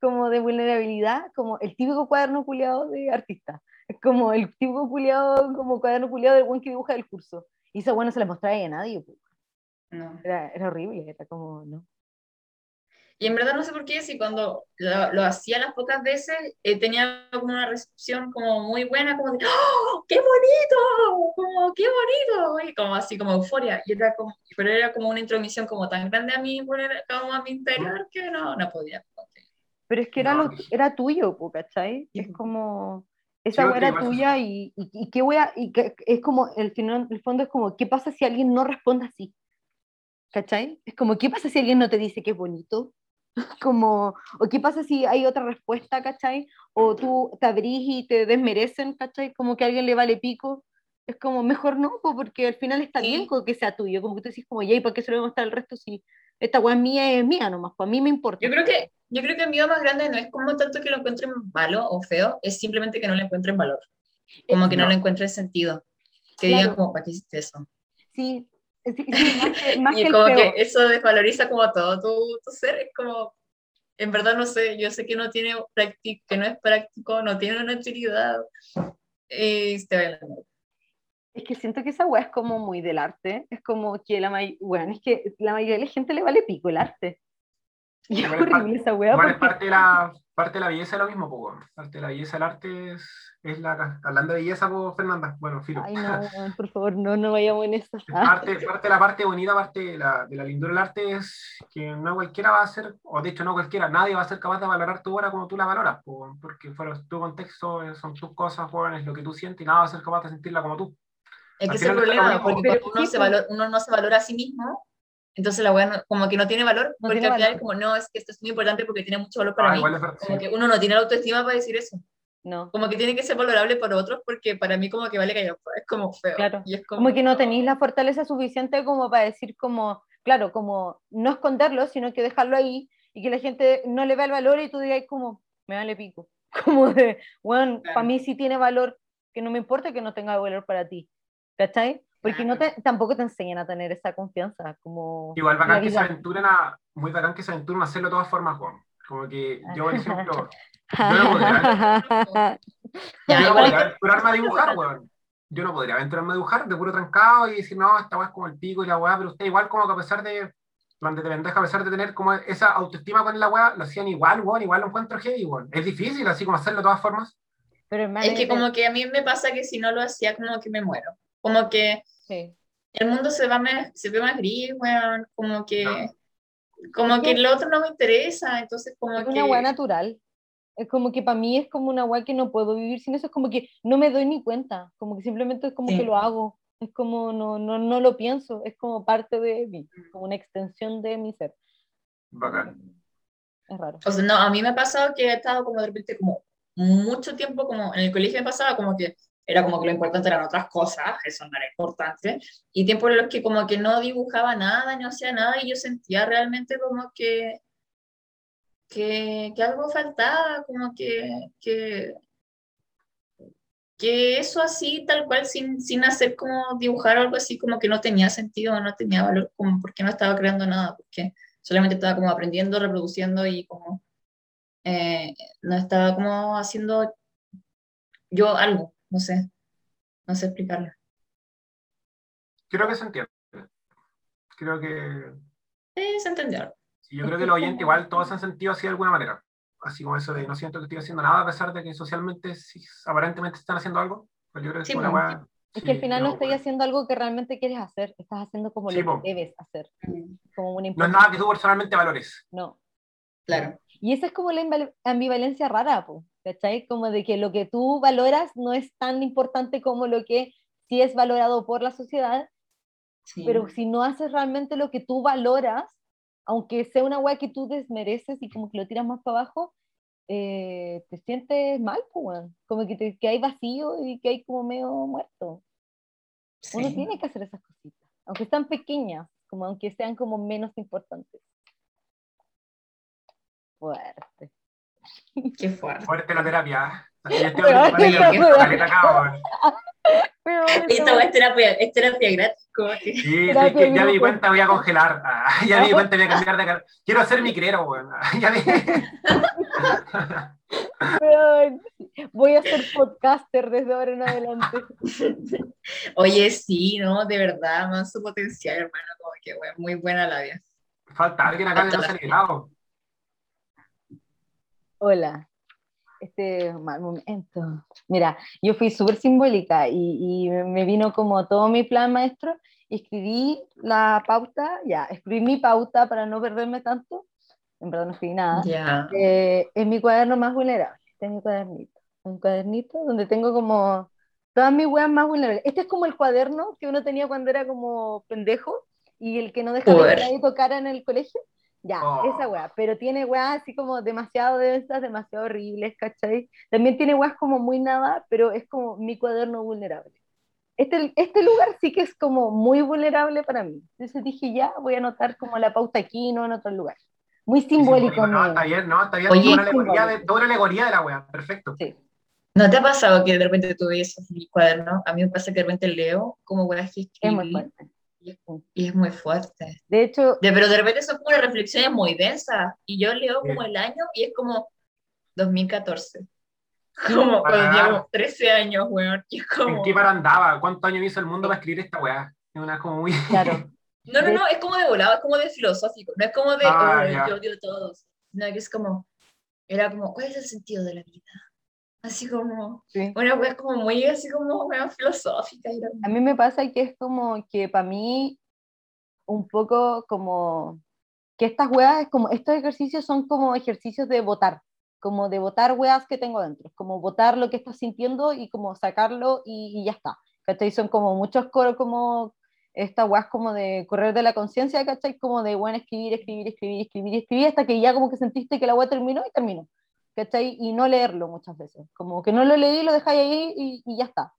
como de vulnerabilidad, como el típico cuaderno culiado de artista. Es como el típico culiado, como cuaderno culiado del buen que dibuja del curso. Y esa weá no se la mostraba a nadie. No. Era, era horrible, era como, no. Y en verdad no sé por qué, si cuando lo, lo hacía las pocas veces, eh, tenía como una recepción como muy buena, como de, ¡Oh, ¡qué bonito! Como, ¡qué bonito! Y como así, como euforia. Y era como, pero era como una intromisión como tan grande a mí, como a mi interior, que no, no podía. Pero es que era, No, lo, era tuyo, ¿cachai? Es Sí. como, Sí, esa otra era tuya y, y, y qué wea, y que, es como, el, final, el fondo es como, ¿qué pasa si alguien no responde así? ¿Cachai? Es como, ¿qué pasa si alguien no te dice que es bonito? Como, o qué pasa si hay otra respuesta, ¿cachai? O tú te abrís y te desmerecen, ¿cachai? Como que a alguien le vale pico. Es como, mejor no, po, porque al final está bien con que sea tuyo. Como que tú decís, como, ya, ¿y por qué se lo voy a mostrar al resto si esta weá es mía es mía nomás? Pues a mí me importa. Yo creo que, yo creo que el miedo más grande no es como tanto que lo encuentren malo o feo, es simplemente que no le encuentren valor. Como que no, No. le encuentren sentido. Que Claro. digan como, ¿para qué hiciste eso? Sí, sí, sí, más que, más que y el como que eso desvaloriza como todo tu, tu ser, es como, en verdad no sé, yo sé que no tiene práctico, que no es práctico, no tiene una utilidad, y se. Es que siento que esa weá es como muy del arte. Es como que la mayoría, bueno, es que la mayoría de la gente le vale pico el arte. Y es es horrible esa weá. Igual es porque- parte de la, parte de la belleza de lo mismo, weón. Parte de la belleza del arte es, es la. Hablando de belleza, pues, Fernanda. Bueno, filo. Ay, no, por favor, no, no vayamos en eso. Es Parte, parte de la parte bonita, parte de la, de la lindura del arte es que no cualquiera va a ser, o de hecho no cualquiera, nadie va a ser capaz de valorar tu obra como tú la valoras, po, porque fuera tu contexto, eh, son tus cosas, weón, es lo que tú sientes y nada va a ser capaz de sentirla como tú. Es que ese es el problema, porque cuando uno, sí, se valora, uno no se valora a sí mismo, entonces la weá no- como que no tiene valor, No porque tiene al final como, no, es que esto es muy importante porque tiene mucho valor para Ah, mí. igual es verdad, Como sí. que uno no tiene la autoestima para decir eso. No, Como que tiene que ser valorable para otros porque para mí como que vale que es como feo. Claro. Y es como, como que no tenéis la fortaleza suficiente como para decir como, claro, como no esconderlo, sino que dejarlo ahí y que la gente no le vea el valor y tú digas como, me vale pico. Como de, bueno, Claro. para mí sí tiene valor, que no me importa que no tenga valor para ti. ¿Cachai? Porque no te, tampoco te enseñan a tener esa confianza, como... Igual bacán que se aventuren a, muy bacán que se aventuren a hacerlo de todas formas, weón. Como que yo, por ejemplo, yo no podría, yo no podría aventurarme a dibujar, weón. Yo no podría aventurarme a dibujar de puro trancado y decir, no, esta weá es como el pico y la weá, pero usted igual como que a pesar de, donde te pendeja, a pesar de tener como esa autoestima con la weá, lo hacían igual, weón, igual lo encuentro heavy, weón. Es difícil así como hacerlo de todas formas. Pero Es que como que a mí me pasa que si no lo hacía como que me muero. Como que sí. el mundo se, va más, se ve más gris, weón, como que... Claro. Como que lo otro no me interesa, entonces como es que... una weá natural. Es como que para mí es como una weá que no puedo vivir sin eso, es como que no me doy ni cuenta, como que simplemente es como Sí. que lo hago, es como no, no, no lo pienso, es como parte de mí, como una extensión de mi ser. Bacán. Es raro. O sea, no, a mí me ha pasado que he estado como de repente como mucho tiempo como en el colegio me pasaba como que era como que lo importante eran otras cosas, eso no era importante, y tiempo en los que como que no dibujaba nada, no hacía nada, y yo sentía realmente como que, que, que algo faltaba, como que, que, que eso así, tal cual, sin, sin hacer como dibujar algo así, como que no tenía sentido, no tenía valor, como porque no estaba creando nada, porque solamente estaba como aprendiendo, reproduciendo y como eh, no estaba como haciendo yo algo, no sé, no sé explicarlo. Creo que se entiende. Creo que, Eh, se entendió. sí, yo creo que los oyentes igual todos se han sentido así de alguna manera. Así como eso de no siento que estoy haciendo nada a pesar de que socialmente sí, aparentemente están haciendo algo. Yo creo que Sí, es una weá. Es que al sí, final no weón. haciendo algo que realmente quieres hacer, estás haciendo como Sí, lo po. que debes hacer, como una No es nada que tú personalmente valores. No. Claro. Y esa es como la ambivalencia rara, po, ¿cachai? Como de que lo que tú valoras no es tan importante como lo que sí es valorado por la sociedad, Sí. pero si no haces realmente lo que tú valoras, aunque sea una weá que tú desmereces y como que lo tiras más para abajo, eh, te sientes mal, weón. como que, te- que hay vacío y que hay como medio muerto. Uno Sí. tiene que hacer esas cositas, aunque sean pequeñas, como aunque sean como menos importantes. Fuerte. Qué fuerte. Fuerte la terapia. Weá es terapia, es terapia gratis, Sí, sí, que ya me di cuenta, voy a congelar. Ah, ya me di cuenta, voy a cambiar de cara. Quiero ser mi crero, weón. Ah, Ya me... Voy a ser podcaster desde ahora en adelante. Oye, sí, ¿no? De verdad, más su potencial, hermano, como que, weón, muy buena la vida. Falta alguien acá que no se ha. Hola. Este mal momento. Mira, yo fui súper simbólica y, y me vino como todo mi plan maestro. Escribí la pauta, ya, escribí mi pauta para no perderme tanto. En verdad no escribí nada. Ya. Eh, en mi cuaderno más vulnerable. Este es mi cuadernito. Un cuadernito donde tengo como todas mis weas más vulnerables. Este es como el cuaderno que uno tenía cuando era como pendejo y el que no dejaba que nadie tocara en el colegio. Ya, Oh. esa wea. Pero tiene weas así como demasiado densas, demasiado horribles, ¿cachai? También tiene weas como muy nada, pero es como mi cuaderno vulnerable. Este, este lugar sí que es como muy vulnerable para mí. Entonces dije, ya, voy a anotar como la pauta aquí, no en otro lugar. Muy simbólico. No, mío. está bien, no, está bien. Oye, toda, una alegoría de, toda una alegoría de la weá. Perfecto. Sí. ¿No te ha pasado que de repente tú ves mi cuaderno? A mí me pasa que de repente leo como weas que Es muy escribí fuerte. Y es muy fuerte. De hecho, De, pero de repente son como reflexiones muy densas y yo leo como el año y es como 2014. Como Ah. cuando llevo 13 años, weón. Y es ¿En como... qué para andaba? ¿Cuántos años hizo el mundo para escribir esta weá? Es una como muy. claro, No, no, no, es como de volado, es como de filosófico, no es como de Ah, "Oh, ya. yo odio a todos, no, es como, era como, ¿cuál es el sentido de la vida? Así como, Sí. una wea como muy así como medio filosófica. A mí me pasa que es como que para mí un poco como que estas weas, es como estos ejercicios son como ejercicios de votar, como de votar weas que tengo dentro, como votar lo que estás sintiendo y como sacarlo y, y ya está. ¿Cachai? Son como muchos coros como estas weas como de correr de la conciencia, ¿cachai? Como de, bueno, escribir, escribir, escribir, escribir, escribir, hasta que ya como que sentiste que la wea terminó y terminó, ¿cachai? Y no leerlo muchas veces, como que no lo leí, lo dejáis ahí y, y ya está.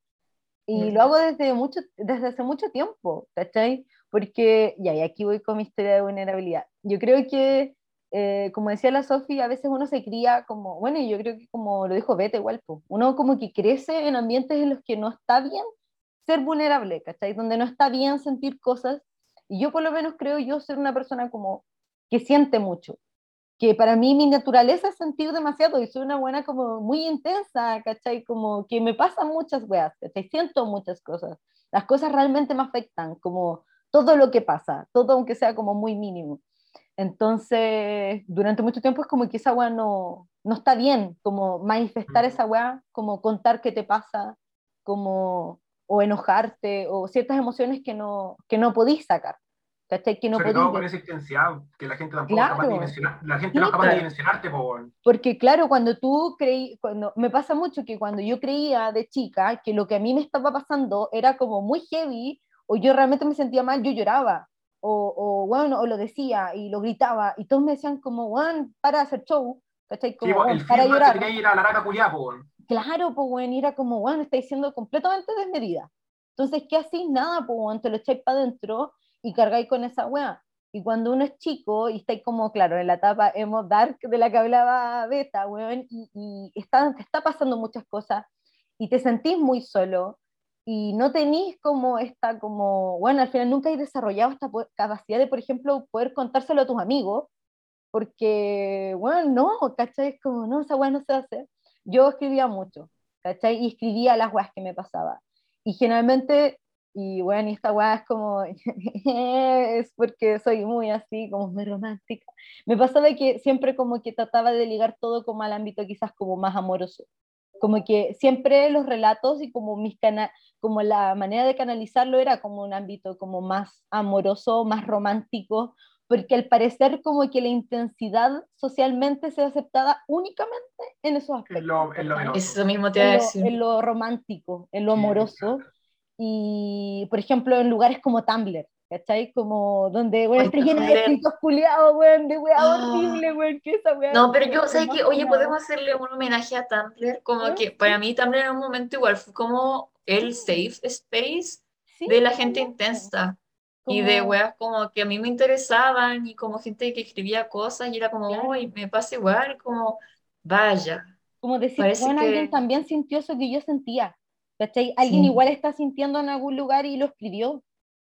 Y Ujú. lo hago desde, mucho, desde hace mucho tiempo, ¿cachai? Porque, ya, y aquí voy con mi historia de vulnerabilidad. Yo creo que, eh, como decía la Sofi, a veces uno se cría como, bueno, y yo creo que como lo dijo Beta igual, uno como que crece en ambientes en los que no está bien ser vulnerable, ¿cachai? Donde no está bien sentir cosas. Y yo por lo menos creo yo ser una persona como que siente mucho. Que para mí mi naturaleza es sentir demasiado y soy una buena como muy intensa, ¿cachai? Como que me pasan muchas weas, ¿cachai? Siento muchas cosas. Las cosas realmente me afectan, como todo lo que pasa, todo aunque sea como muy mínimo. Entonces, durante mucho tiempo es como que esa wea no, no está bien, como manifestar esa wea, como contar qué te pasa, como o enojarte, o ciertas emociones que no, que no podís sacar, ¿cachai? Que no Sobre todo con esa intensidad, que la gente tampoco es capaz de Claro. dimensionar. La gente Sí, no es capaz de claro. dimensionarte, po, weón. Porque claro, cuando tú creí, cuando me pasa mucho que cuando yo creía de chica que lo que a mí me estaba pasando era como muy heavy, o yo realmente me sentía mal, yo lloraba, o, o bueno, o lo decía y lo gritaba, y todos me decían como, Juan, para hacer show, ¿cachai? Sí, Como, po, "Weón, el para feedback que llorar. tenía ir a la raca culiá, po, weón. Claro, pues bueno, era como, bueno, estáis siendo completamente desmedida. Entonces, ¿qué hacéis? Nada, pues bueno, te lo echáis para adentro y cargáis con esa weá. Y cuando uno es chico y estáis como, claro, en la etapa emo dark de la que hablaba Beta, weón, y, está, te está pasando muchas cosas y te sentís muy solo y no tenéis como esta, como, bueno, al final nunca hay desarrollado esta capacidad de, por ejemplo, poder contárselo a tus amigos, porque, bueno, no, ¿cachai? Es como, no, esa weá no se hace. Yo escribía mucho, ¿cachai? Y escribía las weas que me pasaba. Y generalmente, y bueno, y esta weá es como, es porque soy muy así, como muy romántica. Me pasaba que siempre como que trataba de ligar todo como al ámbito quizás como más amoroso. Como que siempre los relatos y como mis cana como la manera de canalizarlo era como un ámbito como más amoroso, más romántico, porque al parecer como que la intensidad socialmente se aceptada únicamente en esos En aspectos. lo, en lo ¿cachai? meloso. Eso mismo te iba a en lo, decir. en lo romántico, en lo Sí, amoroso, claro. Y por ejemplo en lugares como Tumblr, ¿cachai? Como donde, bueno, está lleno de escritos culiados, weón, de weá Ah. horrible, weón, que esa weá. No, pero yo, lo ¿sabes más qué? Oye, podemos hacerle un homenaje a Tumblr, como ¿Eh? que para mí Tumblr en un momento igual fue como el safe space Sí, de la gente intensa y de Como- weas como que a mí me interesaban y como gente que escribía cosas y era como, Claro. uy, me pasa igual, como, vaya. como decir, bueno, alguien que- también sintió eso que yo sentía, ¿cachai? Alguien Sí. igual está sintiendo en algún lugar y lo escribió,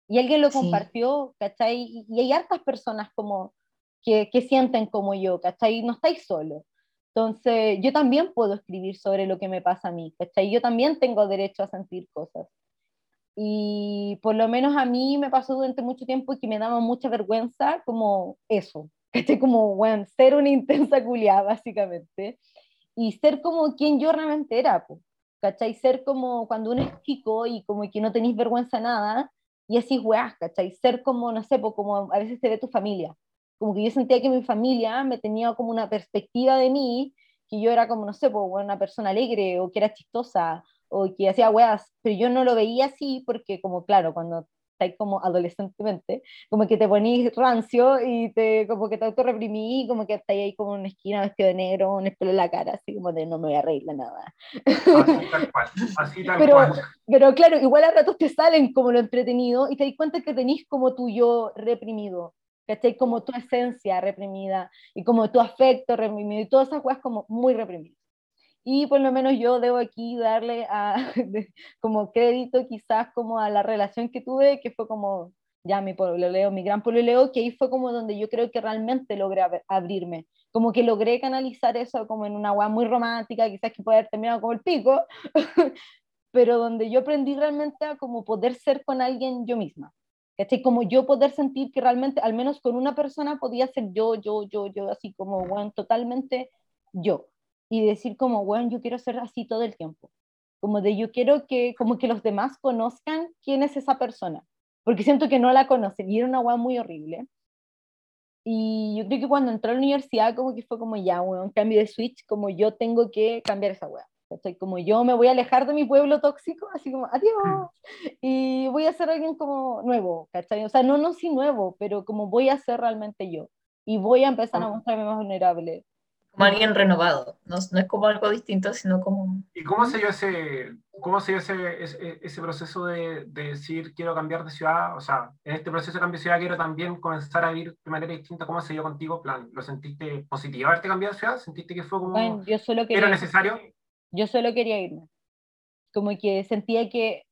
y alguien lo Sí. compartió, ¿cachai? Y, hay hartas personas como que, que sienten como yo, ¿cachai? No estáis solos. Entonces, yo también puedo escribir sobre lo que me pasa a mí, ¿cachai? Yo también tengo derecho a sentir cosas. Y por lo menos a mí me pasó durante mucho tiempo que me daba mucha vergüenza como eso, ¿cachai? Como, bueno, ser una intensa culiada, básicamente y ser como quien yo realmente era, po, ¿cachai? Ser como cuando uno es chico y como que no tenéis vergüenza nada y así weás, ¿cachai? Ser como, no sé, como a veces te ve tu familia, como que yo sentía que mi familia me tenía como una perspectiva de mí, que yo era como, no sé, po, una persona alegre o que era chistosa o que hacía weas, pero yo no lo veía así porque como, claro, cuando estáis como adolescentemente, como que te ponís rancio y te, como que te autorreprimí, como que estáis ahí como en una esquina vestido de negro, un espelo en la cara, así como de no me voy a reír de nada. Así tal cual. Así tal Pero, cual. pero claro, igual a ratos te salen como lo entretenido y te das cuenta que tenés como tu yo reprimido, ¿cachai? Como tu esencia reprimida y como tu afecto reprimido y todas esas cosas como muy reprimidas. Y por lo menos yo debo aquí darle como crédito quizás como a la relación que tuve, que fue como ya mi pololeo, mi gran pololeo, que ahí fue como donde yo creo que realmente logré ab- abrirme, como que logré canalizar eso como en una agua muy romántica, quizás que puede haber terminado como el pico, pero donde yo aprendí realmente a como poder ser con alguien yo misma, ¿cachai? Como yo poder sentir que realmente, al menos con una persona, podía ser yo, yo, yo, yo, así como, bueno, totalmente yo. Y decir como, bueno, yo quiero ser así todo el tiempo. Como de yo quiero que, como que los demás conozcan quién es esa persona. Porque siento que no la conocen y era una weá muy horrible. Y yo creo que cuando entró a la universidad, como que fue como ya, un cambio de switch, como yo tengo que cambiar esa weá. ¿cachai? Como yo me voy a alejar de mi pueblo tóxico, así como adiós, y voy a ser alguien como nuevo, ¿cachai? O sea, no, no sí nuevo, pero como voy a ser realmente yo. Y voy a empezar a mostrarme más vulnerable. Como alguien renovado. No, no es como algo distinto, sino como. ¿Y cómo se dio ese, cómo se dio ese, ese, ese proceso de, de decir quiero cambiar de ciudad? O sea, en este proceso de cambio de ciudad quiero también comenzar a vivir de manera distinta. ¿Cómo se dio contigo? Plan, ¿Lo sentiste positivo haberte cambiado de ciudad? ¿Sentiste que fue como Bueno, yo solo era quería, necesario? yo solo quería irme. Como que sentía que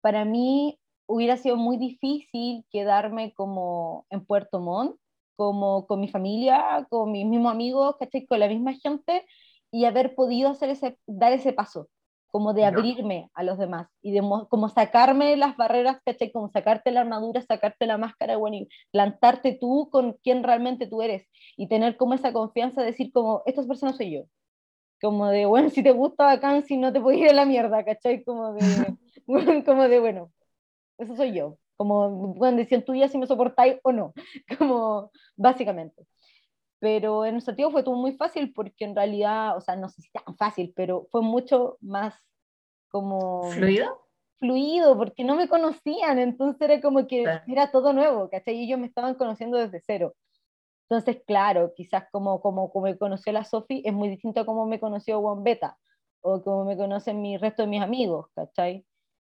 para mí hubiera sido muy difícil quedarme como en Puerto Montt, como con mi familia, con mis mismos amigos, ¿cachai? Con la misma gente y haber podido hacer ese, dar ese paso, como de abrirme a los demás y de mo- como sacarme las barreras, ¿cachai? Como sacarte la armadura, sacarte la máscara, bueno, y plantarte tú con quien realmente tú eres y tener como esa confianza de decir como, estas personas soy yo. Como de, bueno, si te gusta bacán, si no te puedes ir a la mierda, ¿cachai? Como de, como de, bueno, eso soy yo. Como, bueno, decían tú ya si me soportáis o no, como, básicamente. Pero en Santiago fue todo muy fácil porque en realidad, o sea, no sé si tan fácil, pero fue mucho más como ¿Fluido? fluido porque no me conocían, entonces era como que Claro. era todo nuevo, ¿cachai? Y ellos me estaban conociendo desde cero. Entonces, claro, quizás como, como, como me conoció la Sofi es muy distinto a como me conoció Juan Beta o como me conocen mi resto de mis amigos, ¿cachai?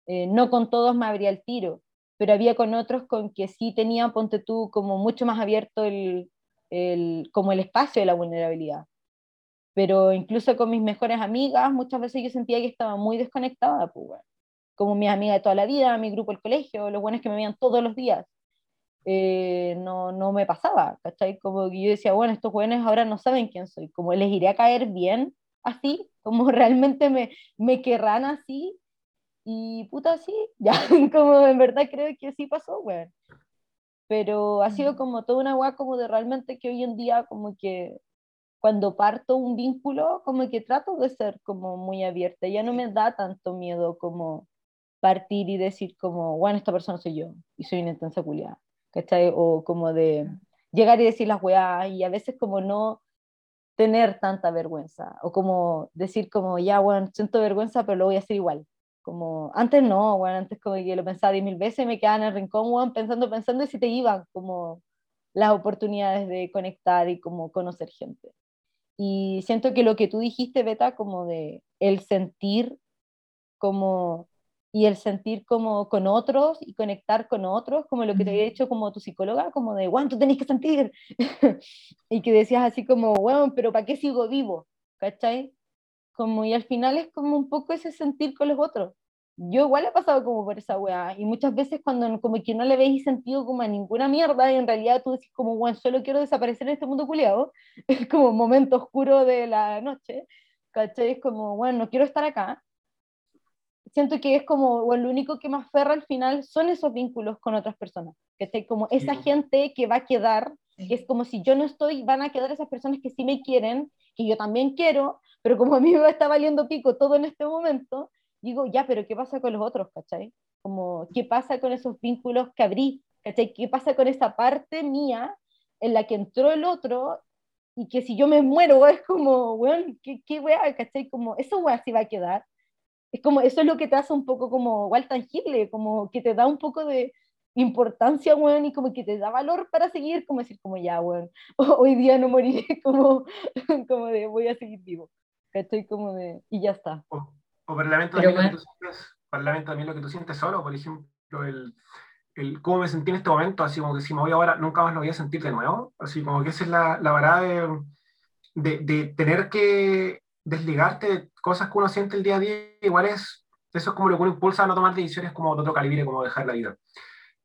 Eh, no con todos me abría el tiro, pero había con otros con que sí tenía, ponte tú, como mucho más abierto el, el, como el espacio de la vulnerabilidad. Pero incluso con mis mejores amigas, muchas veces yo sentía que estaba muy desconectada, pues, como mis amigas de toda la vida, mi grupo del colegio, los buenos que me veían todos los días. Eh, no, no me pasaba, ¿cachai? Como que yo decía, bueno, estos jóvenes ahora no saben quién soy, como les iré a caer bien así, como realmente me, me querrán así, y puta, sí, ya, como en verdad creo que sí pasó, weón. Pero ha sido como toda una weá como de realmente que hoy en día como que cuando parto un vínculo, como que trato de ser como muy abierta, ya no me da tanto miedo como partir y decir como, bueno, esta persona soy yo y soy una intensa culiada, ¿cachai? O como de llegar y decir las weas y a veces como no tener tanta vergüenza o como decir como, ya, bueno, siento vergüenza, pero lo voy a hacer igual. Como, antes no, bueno, antes como que lo pensaba diez mil veces, me quedaba en el rincón, weón, pensando, pensando y si te iban como las oportunidades de conectar y como conocer gente. Y siento que lo que tú dijiste, Beta, como de el sentir como y el sentir como con otros y conectar con otros, como lo que te había dicho como tu psicóloga, como de, bueno, tú tenés que sentir. y que decías así como, bueno, pero ¿para qué sigo vivo? ¿Cachai? Como, y al final es como un poco ese sentir con los otros. Yo igual he pasado como por esa weá, y muchas veces cuando como que no le veis sentido como a ninguna mierda, y en realidad tú decís como, bueno, solo quiero desaparecer en este mundo culiado, es como un momento oscuro de la noche, ¿cachai? Es como, bueno, no quiero estar acá. Siento que es como, bueno, lo único que más aferra al final son esos vínculos con otras personas, ¿cachai? Como esa gente que va a quedar, que es como si yo no estoy, van a quedar esas personas que sí me quieren, que yo también quiero, pero como a mí me está valiendo pico todo en este momento, digo, ya, pero ¿qué pasa con los otros, cachai? Como, ¿qué pasa con esos vínculos que abrí? ¿Cachai? ¿Qué pasa con esa parte mía en la que entró el otro y que si yo me muero es como, weón, ¿qué, qué weá, cachai? Como, eso weá sí va a quedar. Es como, eso es lo que te hace un poco como igual tangible, como que te da un poco de importancia, weón, y como que te da valor para seguir, como decir, como ya, weón, hoy día no moriré, como, como de voy a seguir vivo, ¿cachai? Como de, y ya está. O, o parlamento Pero también, lo que tú sientes, parlamento también lo que tú sientes solo, por ejemplo, el, el cómo me sentí en este momento, así como que si me voy ahora, nunca más lo voy a sentir de nuevo, así como que esa es la, la verdad de, de, de tener que desligarte de cosas que uno siente el día a día, igual es, eso es como lo que uno impulsa a no tomar decisiones como de otro calibre, como dejar la vida.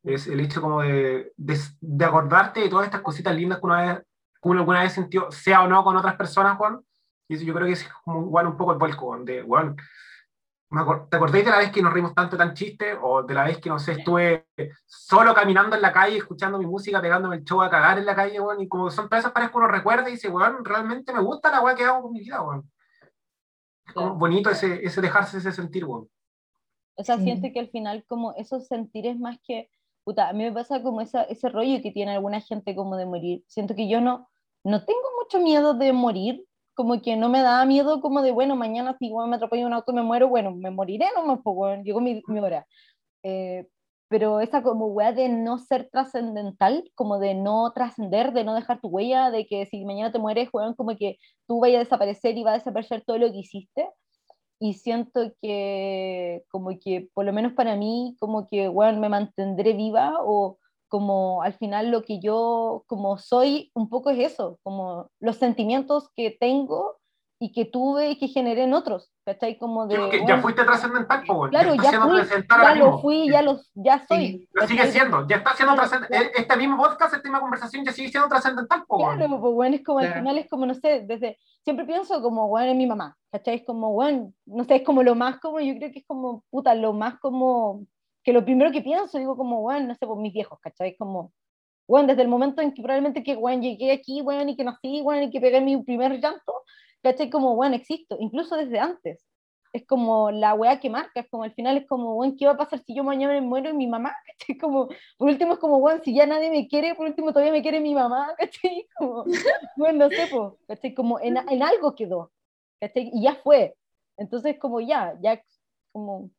Es el hecho como de, de, de acordarte de todas estas cositas lindas que una vez, que uno alguna vez sintió, sea o no con otras personas, Juan, y eso yo creo que es como igual un poco el vuelco, de, bueno, me acor- ¿Te acordáis de la vez que nos rimos tanto tan chiste? O de la vez que, no sé, estuve solo caminando en la calle, escuchando mi música, pegándome el show a cagar en la calle, weón. Y como son todas esas pares que uno recuerda y dice, weón, realmente me gusta la weá que hago con mi vida, weón. Claro. bonito ese, ese dejarse ese sentir, weón. O sea, Sí. siento que al final como esos sentires más que, puta, a mí me pasa como esa, ese rollo que tiene alguna gente como de morir. Siento que yo no, no tengo mucho miedo de morir, como que no me da miedo como de, bueno, mañana si me atropella un auto y me muero, bueno, me moriré nomás, pues, llegó mi, mi hora. Eh, pero esa como weá de no ser trascendental, como de no trascender, de no dejar tu huella, de que si mañana te mueres, weón, como que tú vayas a desaparecer y va a desaparecer todo lo que hiciste. Y siento que, como que, por lo menos para mí, como que, weón, me mantendré viva o como al final lo que yo como soy un poco es eso, como los sentimientos que tengo y que tuve y que generé en otros, ¿cachai? Como de, ya fuiste trascendental, po, claro, ya fui, ya lo mismo. fui, ya, lo, ya soy. Sí, Lo sigue siendo, ya está siendo Claro, trascendental. claro. Este mismo podcast, esta misma conversación ya sigue siendo trascendental, po. Claro, pues bueno, es como al final es como, no sé, desde, siempre pienso como, bueno, en mi mamá, ¿cachai? Es como, bueno, no sé, es como lo más como, yo creo que es como, puta, lo más como, que lo primero que pienso, digo como, bueno, no sé, por mis viejos, ¿cachai? Como, bueno, desde el momento en que probablemente que, bueno, llegué aquí, bueno, y que nací, bueno, y que pegué mi primer llanto, ¿cachai? Como, bueno, existo, incluso desde antes. Es como la weá que marca, es como al final es como, bueno, ¿qué va a pasar si yo mañana me muero y mi mamá? ¿cachai? Como, por último es como, bueno, si ya nadie me quiere, por último todavía me quiere mi mamá, ¿cachai? Como, bueno, no sé, po, ¿cachai? Como en, en algo quedó, ¿cachai? Y ya fue. Entonces, como ya, ya, como,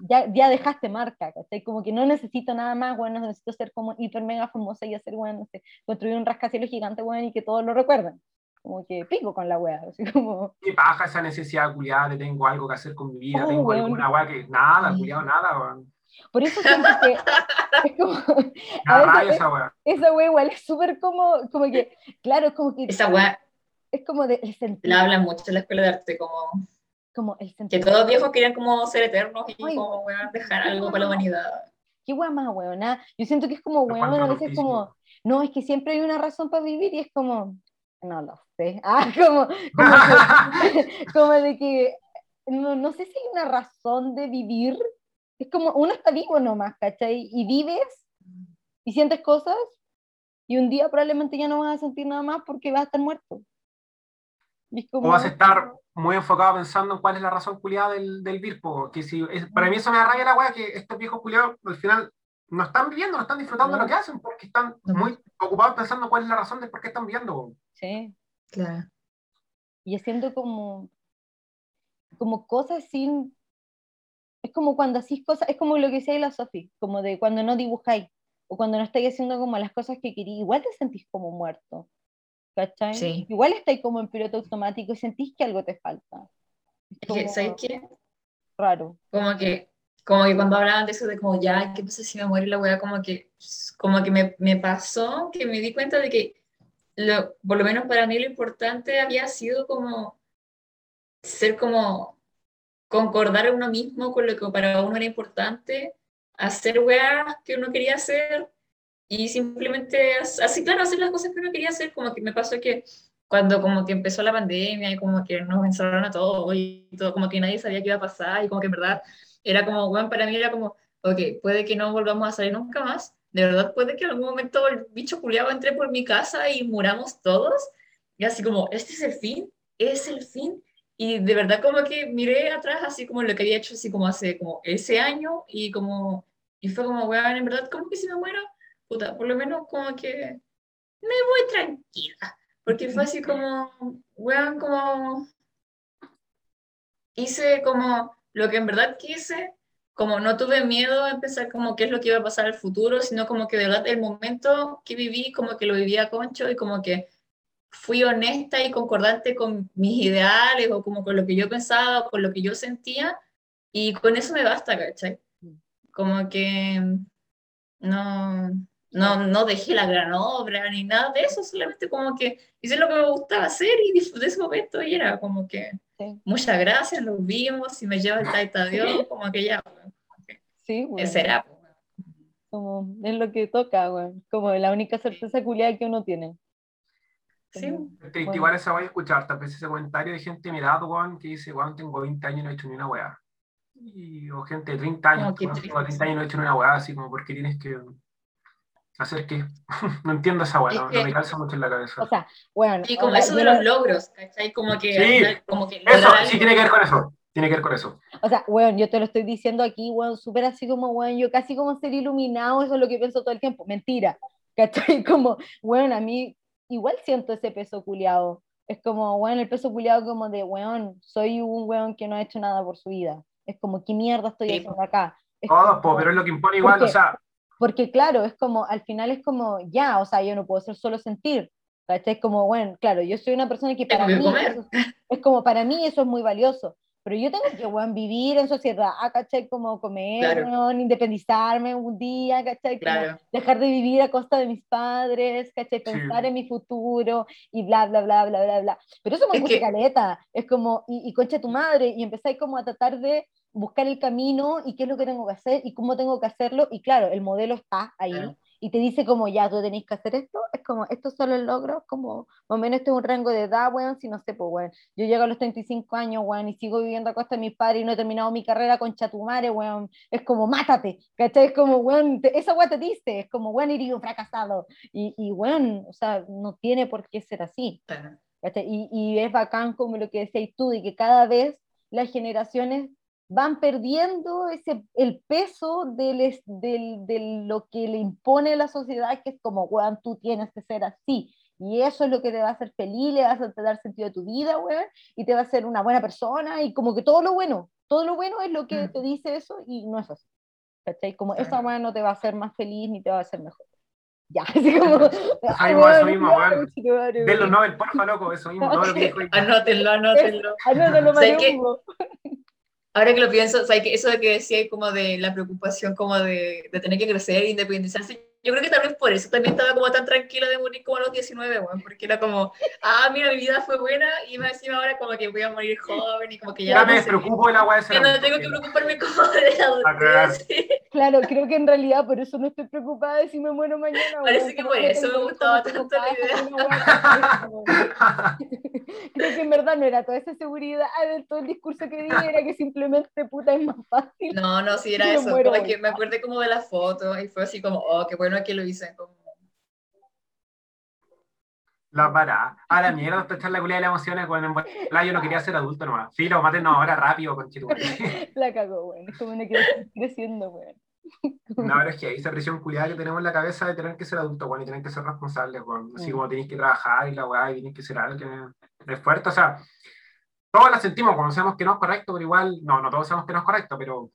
ya, ya dejaste marca, ¿cachai? Como que no necesito nada más, bueno, no necesito ser como hiper mega famosa y hacer, bueno, no sé, construir un rascacielos gigante, bueno, y que todos lo recuerden. Como que pico con la wea, así como, ¿Qué paja esa necesidad culiada de tengo algo que hacer con mi vida? Oh, tengo weón. alguna weá que. Nada, Sí. culiado, nada, weón. por eso siento que es como, A veces es- esa weá. esa wea igual es súper como, como que, claro, es como que, Esa weá es como de, el la hablan mucho en la escuela de arte, como como el que sentir. todos los viejos querían como ser eternos y Ay, como weón, dejar algo para la humanidad. qué wea más weona. Yo siento que es como weón, a veces loquísimo. como, no, es que siempre hay una razón para vivir y es como, no lo sé. Ah, como, como, que- como de que, no, no sé si hay una razón de vivir. Es como, uno está vivo nomás, ¿cachai? Y vives y sientes cosas y un día probablemente ya no vas a sentir nada más porque vas a estar muerto. Es O como, vas a estar muy enfocado pensando en cuál es la razón culiada del, del virpo. Que si, es- para mí eso me da rabia la weá, que estos viejos culiados al final no están viviendo, no están disfrutando No. lo que hacen, porque están No. muy ocupados pensando cuál es la razón de por qué están viviendo. Sí. Claro. y haciendo como, como cosas sin... Es como cuando hacís cosas, es como lo que decía la Sofi, como de cuando no dibujáis, o cuando no estáis haciendo como las cosas que queréis, igual te sentís como muerto, ¿cachai? Sí. Igual estáis como en piloto automático y sentís que algo te falta. Es como ¿sabes qué? raro. Como que, como que cuando hablaban de eso de como ya, ¿qué pasa si me muero y la weá? Como que, como que me, me pasó que me di cuenta de que lo, por lo menos para mí lo importante había sido como ser como concordar uno mismo con lo que para uno era importante, hacer weas que uno quería hacer y simplemente as- así, claro, hacer las cosas que uno quería hacer, como que me pasó que cuando como que empezó la pandemia y como que nos encerraron a todos y todo, como que nadie sabía qué iba a pasar y como que verdad era como, bueno, para mí era como, ok, puede que no volvamos a salir nunca más, de verdad puede que en algún momento el bicho culiado entre por mi casa y muramos todos, y así como, este es el fin, es el fin, y de verdad como que miré atrás así como lo que había hecho así como hace como ese año. Y como, y fue como, weón, en verdad, como que si me muero, puta, por lo menos como que me voy tranquila, porque fue así como, weón, como hice como lo que en verdad quise, como no tuve miedo a empezar como qué es lo que iba a pasar al futuro, sino como que de verdad el momento que viví, como que lo viví a concho y como que fui honesta y concordante con mis ideales o como con lo que yo pensaba o con lo que yo sentía y con eso me basta, ¿cachai? Como que no, no, no dejé la gran obra ni nada de eso, solamente como que hice lo que me gustaba hacer y disfruté ese momento y era como que Sí, muchas gracias, nos vimos, si me lleva el taita Dios, como que ya, weón, sí, bueno, ese era. pues. como es lo que toca, weón. Como la única certeza culiada que uno tiene. Sí, Es triste, Bueno. igual esa voy a escuchar, tal vez ese comentario de gente mirada, weón, que dice, weón, tengo 20 años y no he hecho ni una weá. Y, o gente de 30 años, que triste, 30 años no he hecho una weá así como porque tienes que hacer qué. no entiendo esa weá, Es no, que- no me calza mucho en la cabeza. O sea, bueno. Y como ahora, eso de los logros, ¿cachai? Como que, Sí. como que eso, sí tiene que ver con eso. Tiene que ver con eso. O sea, weón, yo te lo estoy diciendo aquí, weón, súper así como, weón, yo casi como ser iluminado, eso es lo que pienso todo el tiempo. Mentira, ¿cachai? Como, weón, a mí igual siento ese peso culiado. Es como, weón, el peso culiado como de, weón, soy un weón que no ha hecho nada por su vida. Es como, ¿qué mierda estoy Sí, haciendo acá? Es Todos, como- po, pero es lo que impone igual, Porque- o sea, Porque claro, es como, al final es como, ya, o sea, yo no puedo ser solo sentir. ¿cachai? Es como, bueno, claro, yo soy una persona que para mí, eso es, es como, para mí eso es muy valioso. Pero yo tengo que, weón, vivir en sociedad, ¿cachai? Como comer, Claro. weón, independizarme un día, ¿cachai? Claro. dejar de vivir a costa de mis padres, ¿cachai? Pensar en mi futuro y bla, bla, bla, bla, bla, bla. Pero eso me Es gusta que- caleta. Es como, y, y concha tu madre, y empezáis como a tratar de buscar el camino y qué es lo que tengo que hacer y cómo tengo que hacerlo. Y claro, el modelo está ahí Claro. y te dice como, ya, tú tenés que hacer esto. Es como, estos son los logros, como, más o menos este es un rango de edad, weón, si no sé, pues, weón. Yo llego a los 35 años, weón, y sigo viviendo a costa de mis padres y no he terminado mi carrera con chatumare, weón. Es como, mátate, ¿cachai? Es como, weón, te- esa weón te dice, es como, weón, iría un fracasado. Y, y, weón, o sea, no tiene por qué ser así. Claro. Y, y es bacán como lo que decías tú, de que cada vez las generaciones van perdiendo ese, el peso del, del- de lo que le impone la sociedad, que es como, weón, tú tienes que ser así. Y eso es lo que te va a hacer feliz, le va a dar sentido a tu vida, weón, y te va a hacer una buena persona, y como que todo lo bueno, todo lo bueno es lo que Mm. te dice eso, y no es así. ¿Cachai? Como esa weón no te va a hacer más feliz ni te va a hacer mejor. Ya, así como. Va, eso weón, mismo, ya, weón. conchetumare, de los weón. Nobel, porfa, loco, eso mismo, todo lo que dijo. Anótenlo, anótenlo. Mariungo. Ahora que lo pienso, o sea, que eso de que decía como de la preocupación como de, de tener que crecer e independizarse, yo creo que tal vez por eso también estaba como tan tranquila de morir como a los 19, weón, porque era como, ah, mira, mi vida fue buena y más encima ahora como que voy a morir joven y como que ya, Ya no me sé, despreocupo de la weá de que ser no tengo que preocuparme como de la A cagar. adultez. sí. Claro, creo que en realidad por eso no estoy preocupada de si me muero mañana. Parece que por eso me gustaba tanto la idea. Creo que en verdad no era toda esa seguridad de todo el discurso que di, era que simplemente puta es más fácil. No, no, sí era eso, me acuerdo como de las fotos y fue así como, oh, qué bueno que lo hice, como, La para. A la mierda, hasta echar la culia de las emociones en verdad yo no quería ser adulto nomás. Sí, lo maten ahora rápido, con La cagó, weón. Es como una que está creciendo, weón. No, pero es que esa presión culiada que tenemos en la cabeza de tener que ser adulto, bueno, y tener que ser responsable, bueno, así Mm. como tenéis que trabajar y la weá, y tienes que ser alguien es fuerte, o sea, todos la sentimos cuando sabemos que no es correcto, pero igual, no, no todos sabemos que no es correcto, pero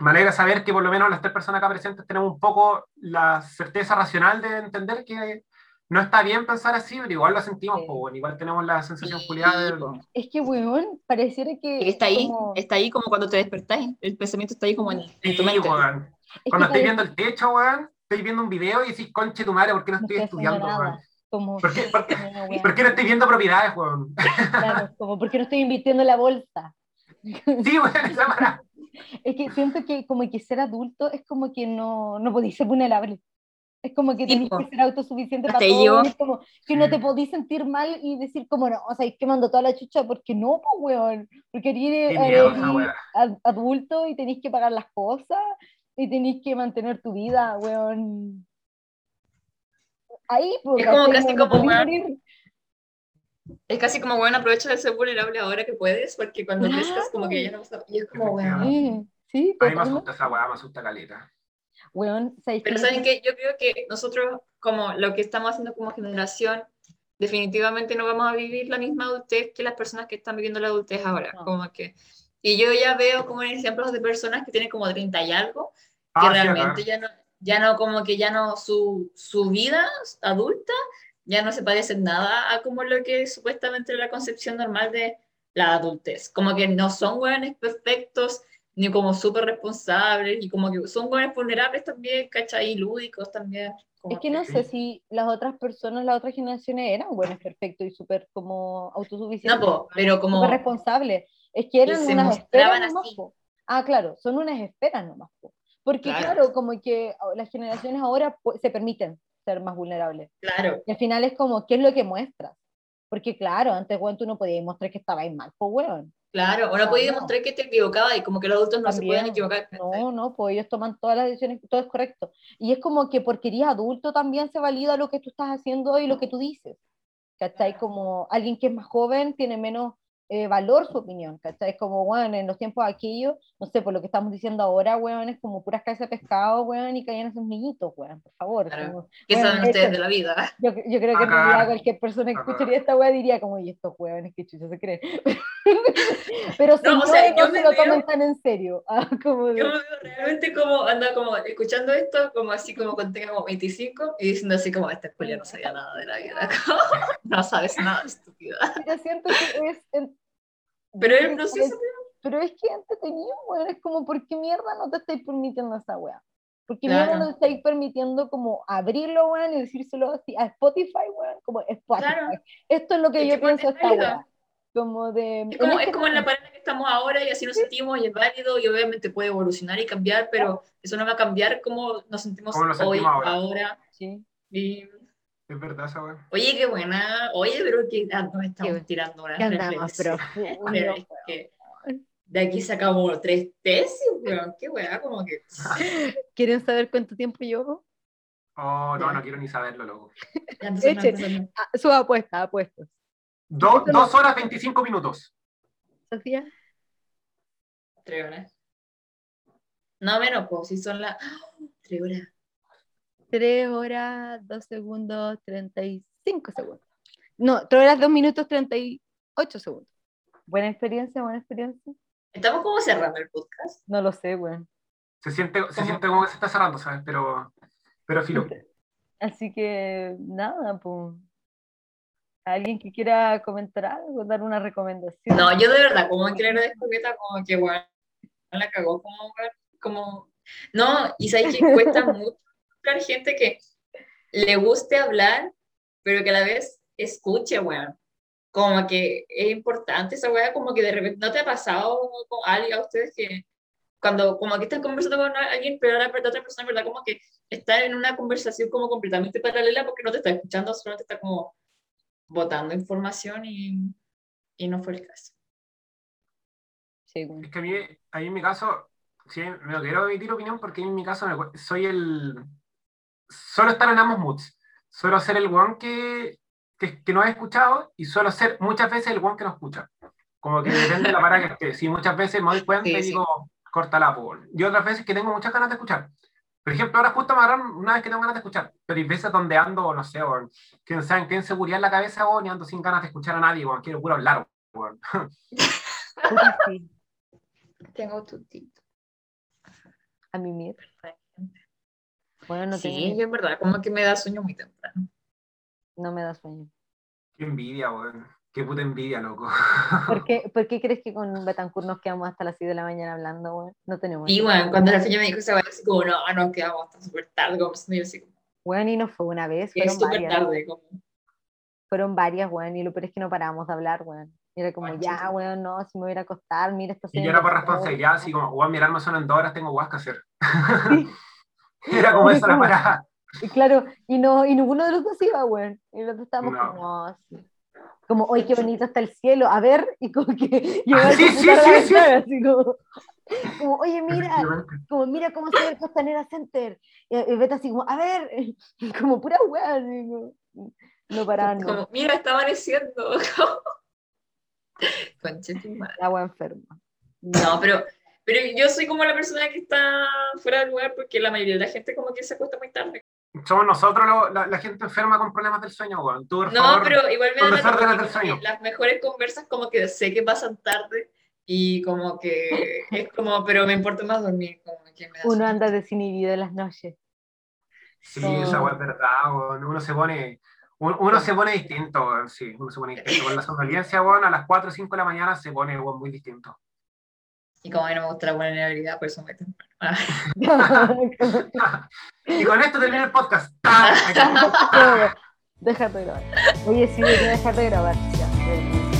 me alegra saber que por lo menos las tres personas acá presentes tenemos un poco la certeza racional de entender que no está bien pensar así, pero igual lo sentimos, Sí. pues, igual tenemos la sensación Sí, culiada de... Es que, weón, pareciera que. está ahí, como- está ahí como cuando te despertáis, el pensamiento está ahí como en, en tu Sí, mente. weón. es Cuando estáis viendo el techo, weón, estáis viendo un video y decís, conche tu madre, ¿por qué no estoy estudiando, weón? Como, ¿Por qué, por qué- por qué no estoy viendo propiedades, weón? Claro, como, ¿por qué no estoy invirtiendo en la bolsa? Sí, weón, esa mara. Es que siento que como que ser adulto es como que no, no podéis ser vulnerable. Es como que po. que ser autosuficiente para todo. Es como que no te podís sentir mal y decir como no, o sea, es que mando toda la chucha porque no, pues weón. Porque eres, ad- adulto y tenéis que pagar las cosas y tenéis que mantener tu vida, weón. Ahí, pues, Es como casi como, weón, morir. Es casi como, bueno, aprovecha de ser vulnerable ahora que puedes, porque cuando Claro. crezcas como que ya no vas a... Y es como, weón. Sí, sí, A mí me asusta esa weá, me asusta caleta. ¿sabes Pero? ¿saben qué? Yo creo que nosotros, como lo que estamos haciendo como generación, definitivamente no vamos a vivir la misma adultez que las personas que están viviendo la adultez ahora. No. Como que... Y yo ya veo como ejemplos de personas que tienen como 30 y algo, que Ah, realmente ya no, ya no, como que ya no, su, su vida adulta ya no se parece nada a como lo que es supuestamente la concepción normal de la adultez. Como que no son hueones perfectos, ni como súper responsables, y como que son hueones vulnerables también, ¿cachai? Y lúdicos también. como Es que no sé si las otras personas, las otras generaciones eran buenos, perfectos y súper como autosuficientes. No, po, pero como... súper responsables. Es que eran se unas esperas nomás, po. Ah, claro, son unas esperas nomás. po. Porque Claro. claro. como que las generaciones ahora pues, se permiten ser más vulnerables. Claro, Y al final es como, ¿qué es lo que muestras? Porque claro, antes, weón, tú no podías mostrar que estabas mal, pues, weón. Claro, o no podías no. demostrar que te equivocabas y como que los adultos no se También. pueden equivocar. No, no, pues ellos toman todas las decisiones, todo es correcto. Y es como que porque eres adulto también se valida lo que tú estás haciendo y lo que tú dices. ¿Cachai? Como alguien que es más joven tiene menos eh, valor su opinión, ¿cachai? Como, bueno, en los tiempos aquellos, no sé, por lo que estamos diciendo ahora, weón, es como puras cabezas de pescado, weón, y caían esos niñitos, weón, por favor. Claro. como- ¿Qué saben de ustedes de la vida? Yo, yo creo que en realidad cualquier persona que escucharía esta weá diría como, y estos weones que chucha se creen. Pero No, o sea, no yo se me lo veo- tomen tan en serio. Ah, como de- Yo me veo realmente como anda como escuchando esto, como así como cuando tenga como 25 y diciendo así como esta escuela no sabía nada de la vida. como, no sabes nada, estúpida. yo siento que es... en- Pero es- el proceso, Pero es que entretenido, weón. Es como, ¿por qué mierda no te estáis permitiendo esa weá? ¿Por qué Claro. mierda no te estáis permitiendo como abrirlo, weón, y decírselo así a Spotify, weón? Como Spotify. Claro. Esto es lo que Es yo que pienso es esta weá. Como de... es como, en es este como en la pareja que estamos ahora y así nos sentimos y es válido y obviamente puede evolucionar y cambiar, pero eso no va a cambiar como nos sentimos Cómo nos hoy, sentimos ahora. ahora. Sí. Y, Es verdad esa weá. oye, qué buena. Oye, pero que ah, nos estamos Qué- tirando una Que andamos Pero es que de aquí sacamos tres tesis, weón. Qué weá, como que. ¿Quieren saber cuánto tiempo llevo? Oh, no, no quiero ni saberlo, loco. Ya, entonces no, Eche. entonces no. Ah, su apuesta, apuestas. Do- dos horas 25 minutos. Sofía, Tres horas. No menos, pues si son las. Tres horas. 3 horas, 2 segundos, 35 segundos. No, 3 horas, 2 minutos, 38 segundos. Buena experiencia, buena experiencia. Estamos como cerrando el podcast. No lo sé, weón. Se siente, se ¿Cómo? siente como que se está cerrando, ¿sabes? Pero, pero filo. Así que nada, pues. ¿Alguien que quiera comentar algo, dar una recomendación? No, yo de verdad, como que que está como que, weón, la cagó como, como. No, y sabes que cuesta mucho buscar gente que le guste hablar, pero que a la vez escuche, weón. Como que es importante esa weá, como que de repente, ¿no te ha pasado con alguien a ustedes que cuando como que estás conversando con alguien, pero la la otra persona, ¿verdad? Como que está en una conversación como completamente paralela porque no te está escuchando, solo te está como botando información y, y no fue el caso. Sí, weón. Es que a mí, a mí en mi caso, sí, me lo quiero emitir opinión porque en mi caso me soy el. Suelo estar en ambos moods. Suelo ser el weón que, que, que no he escuchado y suelo ser muchas veces el weón que no escucha. Como que depende de la para que esté. Si muchas veces me doy cuenta Sí, y sí. digo, córtala, po. Y otras veces que tengo muchas ganas de escuchar. Por ejemplo, ahora justo me agarraron una vez que tengo ganas de escuchar, pero hay veces donde ando, no sé, weón, que saben qué inseguridad en la cabeza, weón, y ando sin ganas de escuchar a nadie, weón, quiero puro hablar, sí. Tengo tutito. A mí mismo. Bueno, no, sí, tengo- yo en verdad, como que me da sueño muy temprano. no me da sueño. Qué envidia, weón. Qué puta envidia, loco. ¿Por qué, ¿Por qué crees que con Betancourt nos quedamos hasta las 6 de la mañana hablando, weón? No tenemos. Y bueno, cuando la feña me dijo esa weá, así como, no, nos quedamos hasta súper tarde, como y yo así como, Weón, y no fue una vez, fueron es súper varias. tarde, como, Fueron varias, weón, y lo peor es que no parábamos de hablar, weón. Y era como, Ay, ya, weón, no, si me voy a acostar, mira esta Y yo era por responsabilidad, así como, weón, mi alarma suena en dos horas, tengo guas que hacer. Sí. Era como esa la parada. Y claro, y, no, y ninguno de los dos iba, weón. Y los dos estábamos No. como, así. como, oye, qué bonito está el cielo, a ver, y como que Ah, el sí, sí, sí, así como, como, oye, mira, como, mira cómo se ve el Costanera Center. Y, y Beta así como, a ver, como pura weá, no paraban, no. como, mira, está amaneciendo. Conche tu madre. La weá enferma. No, pero, pero yo soy como la persona que está fuera del lugar porque la mayoría de la gente como que se acuesta muy tarde. Somos nosotros lo- la, la gente enferma con problemas del sueño, weón. Tú, por No, favor, pero igual me da con la desórdenes porque del sueño. Las mejores conversas como que sé que pasan tarde y como que es como, pero me importa más dormir. Como que me da Uno sueño. anda desinhibido en las noches. Sí, No. esa weá es verdad, weón. Uno se pone... un- Uno se pone distinto, weón, sí, uno se pone distinto. Con la somnolencia, weón, a las 4 o 5 de la mañana se pone, weón, muy distinto. Y como a mí no me gusta la vulnerabilidad, por eso me temprano. Y con esto termina el podcast. Déjate grabar. Oye, sí, debería dejar de grabar. Ya.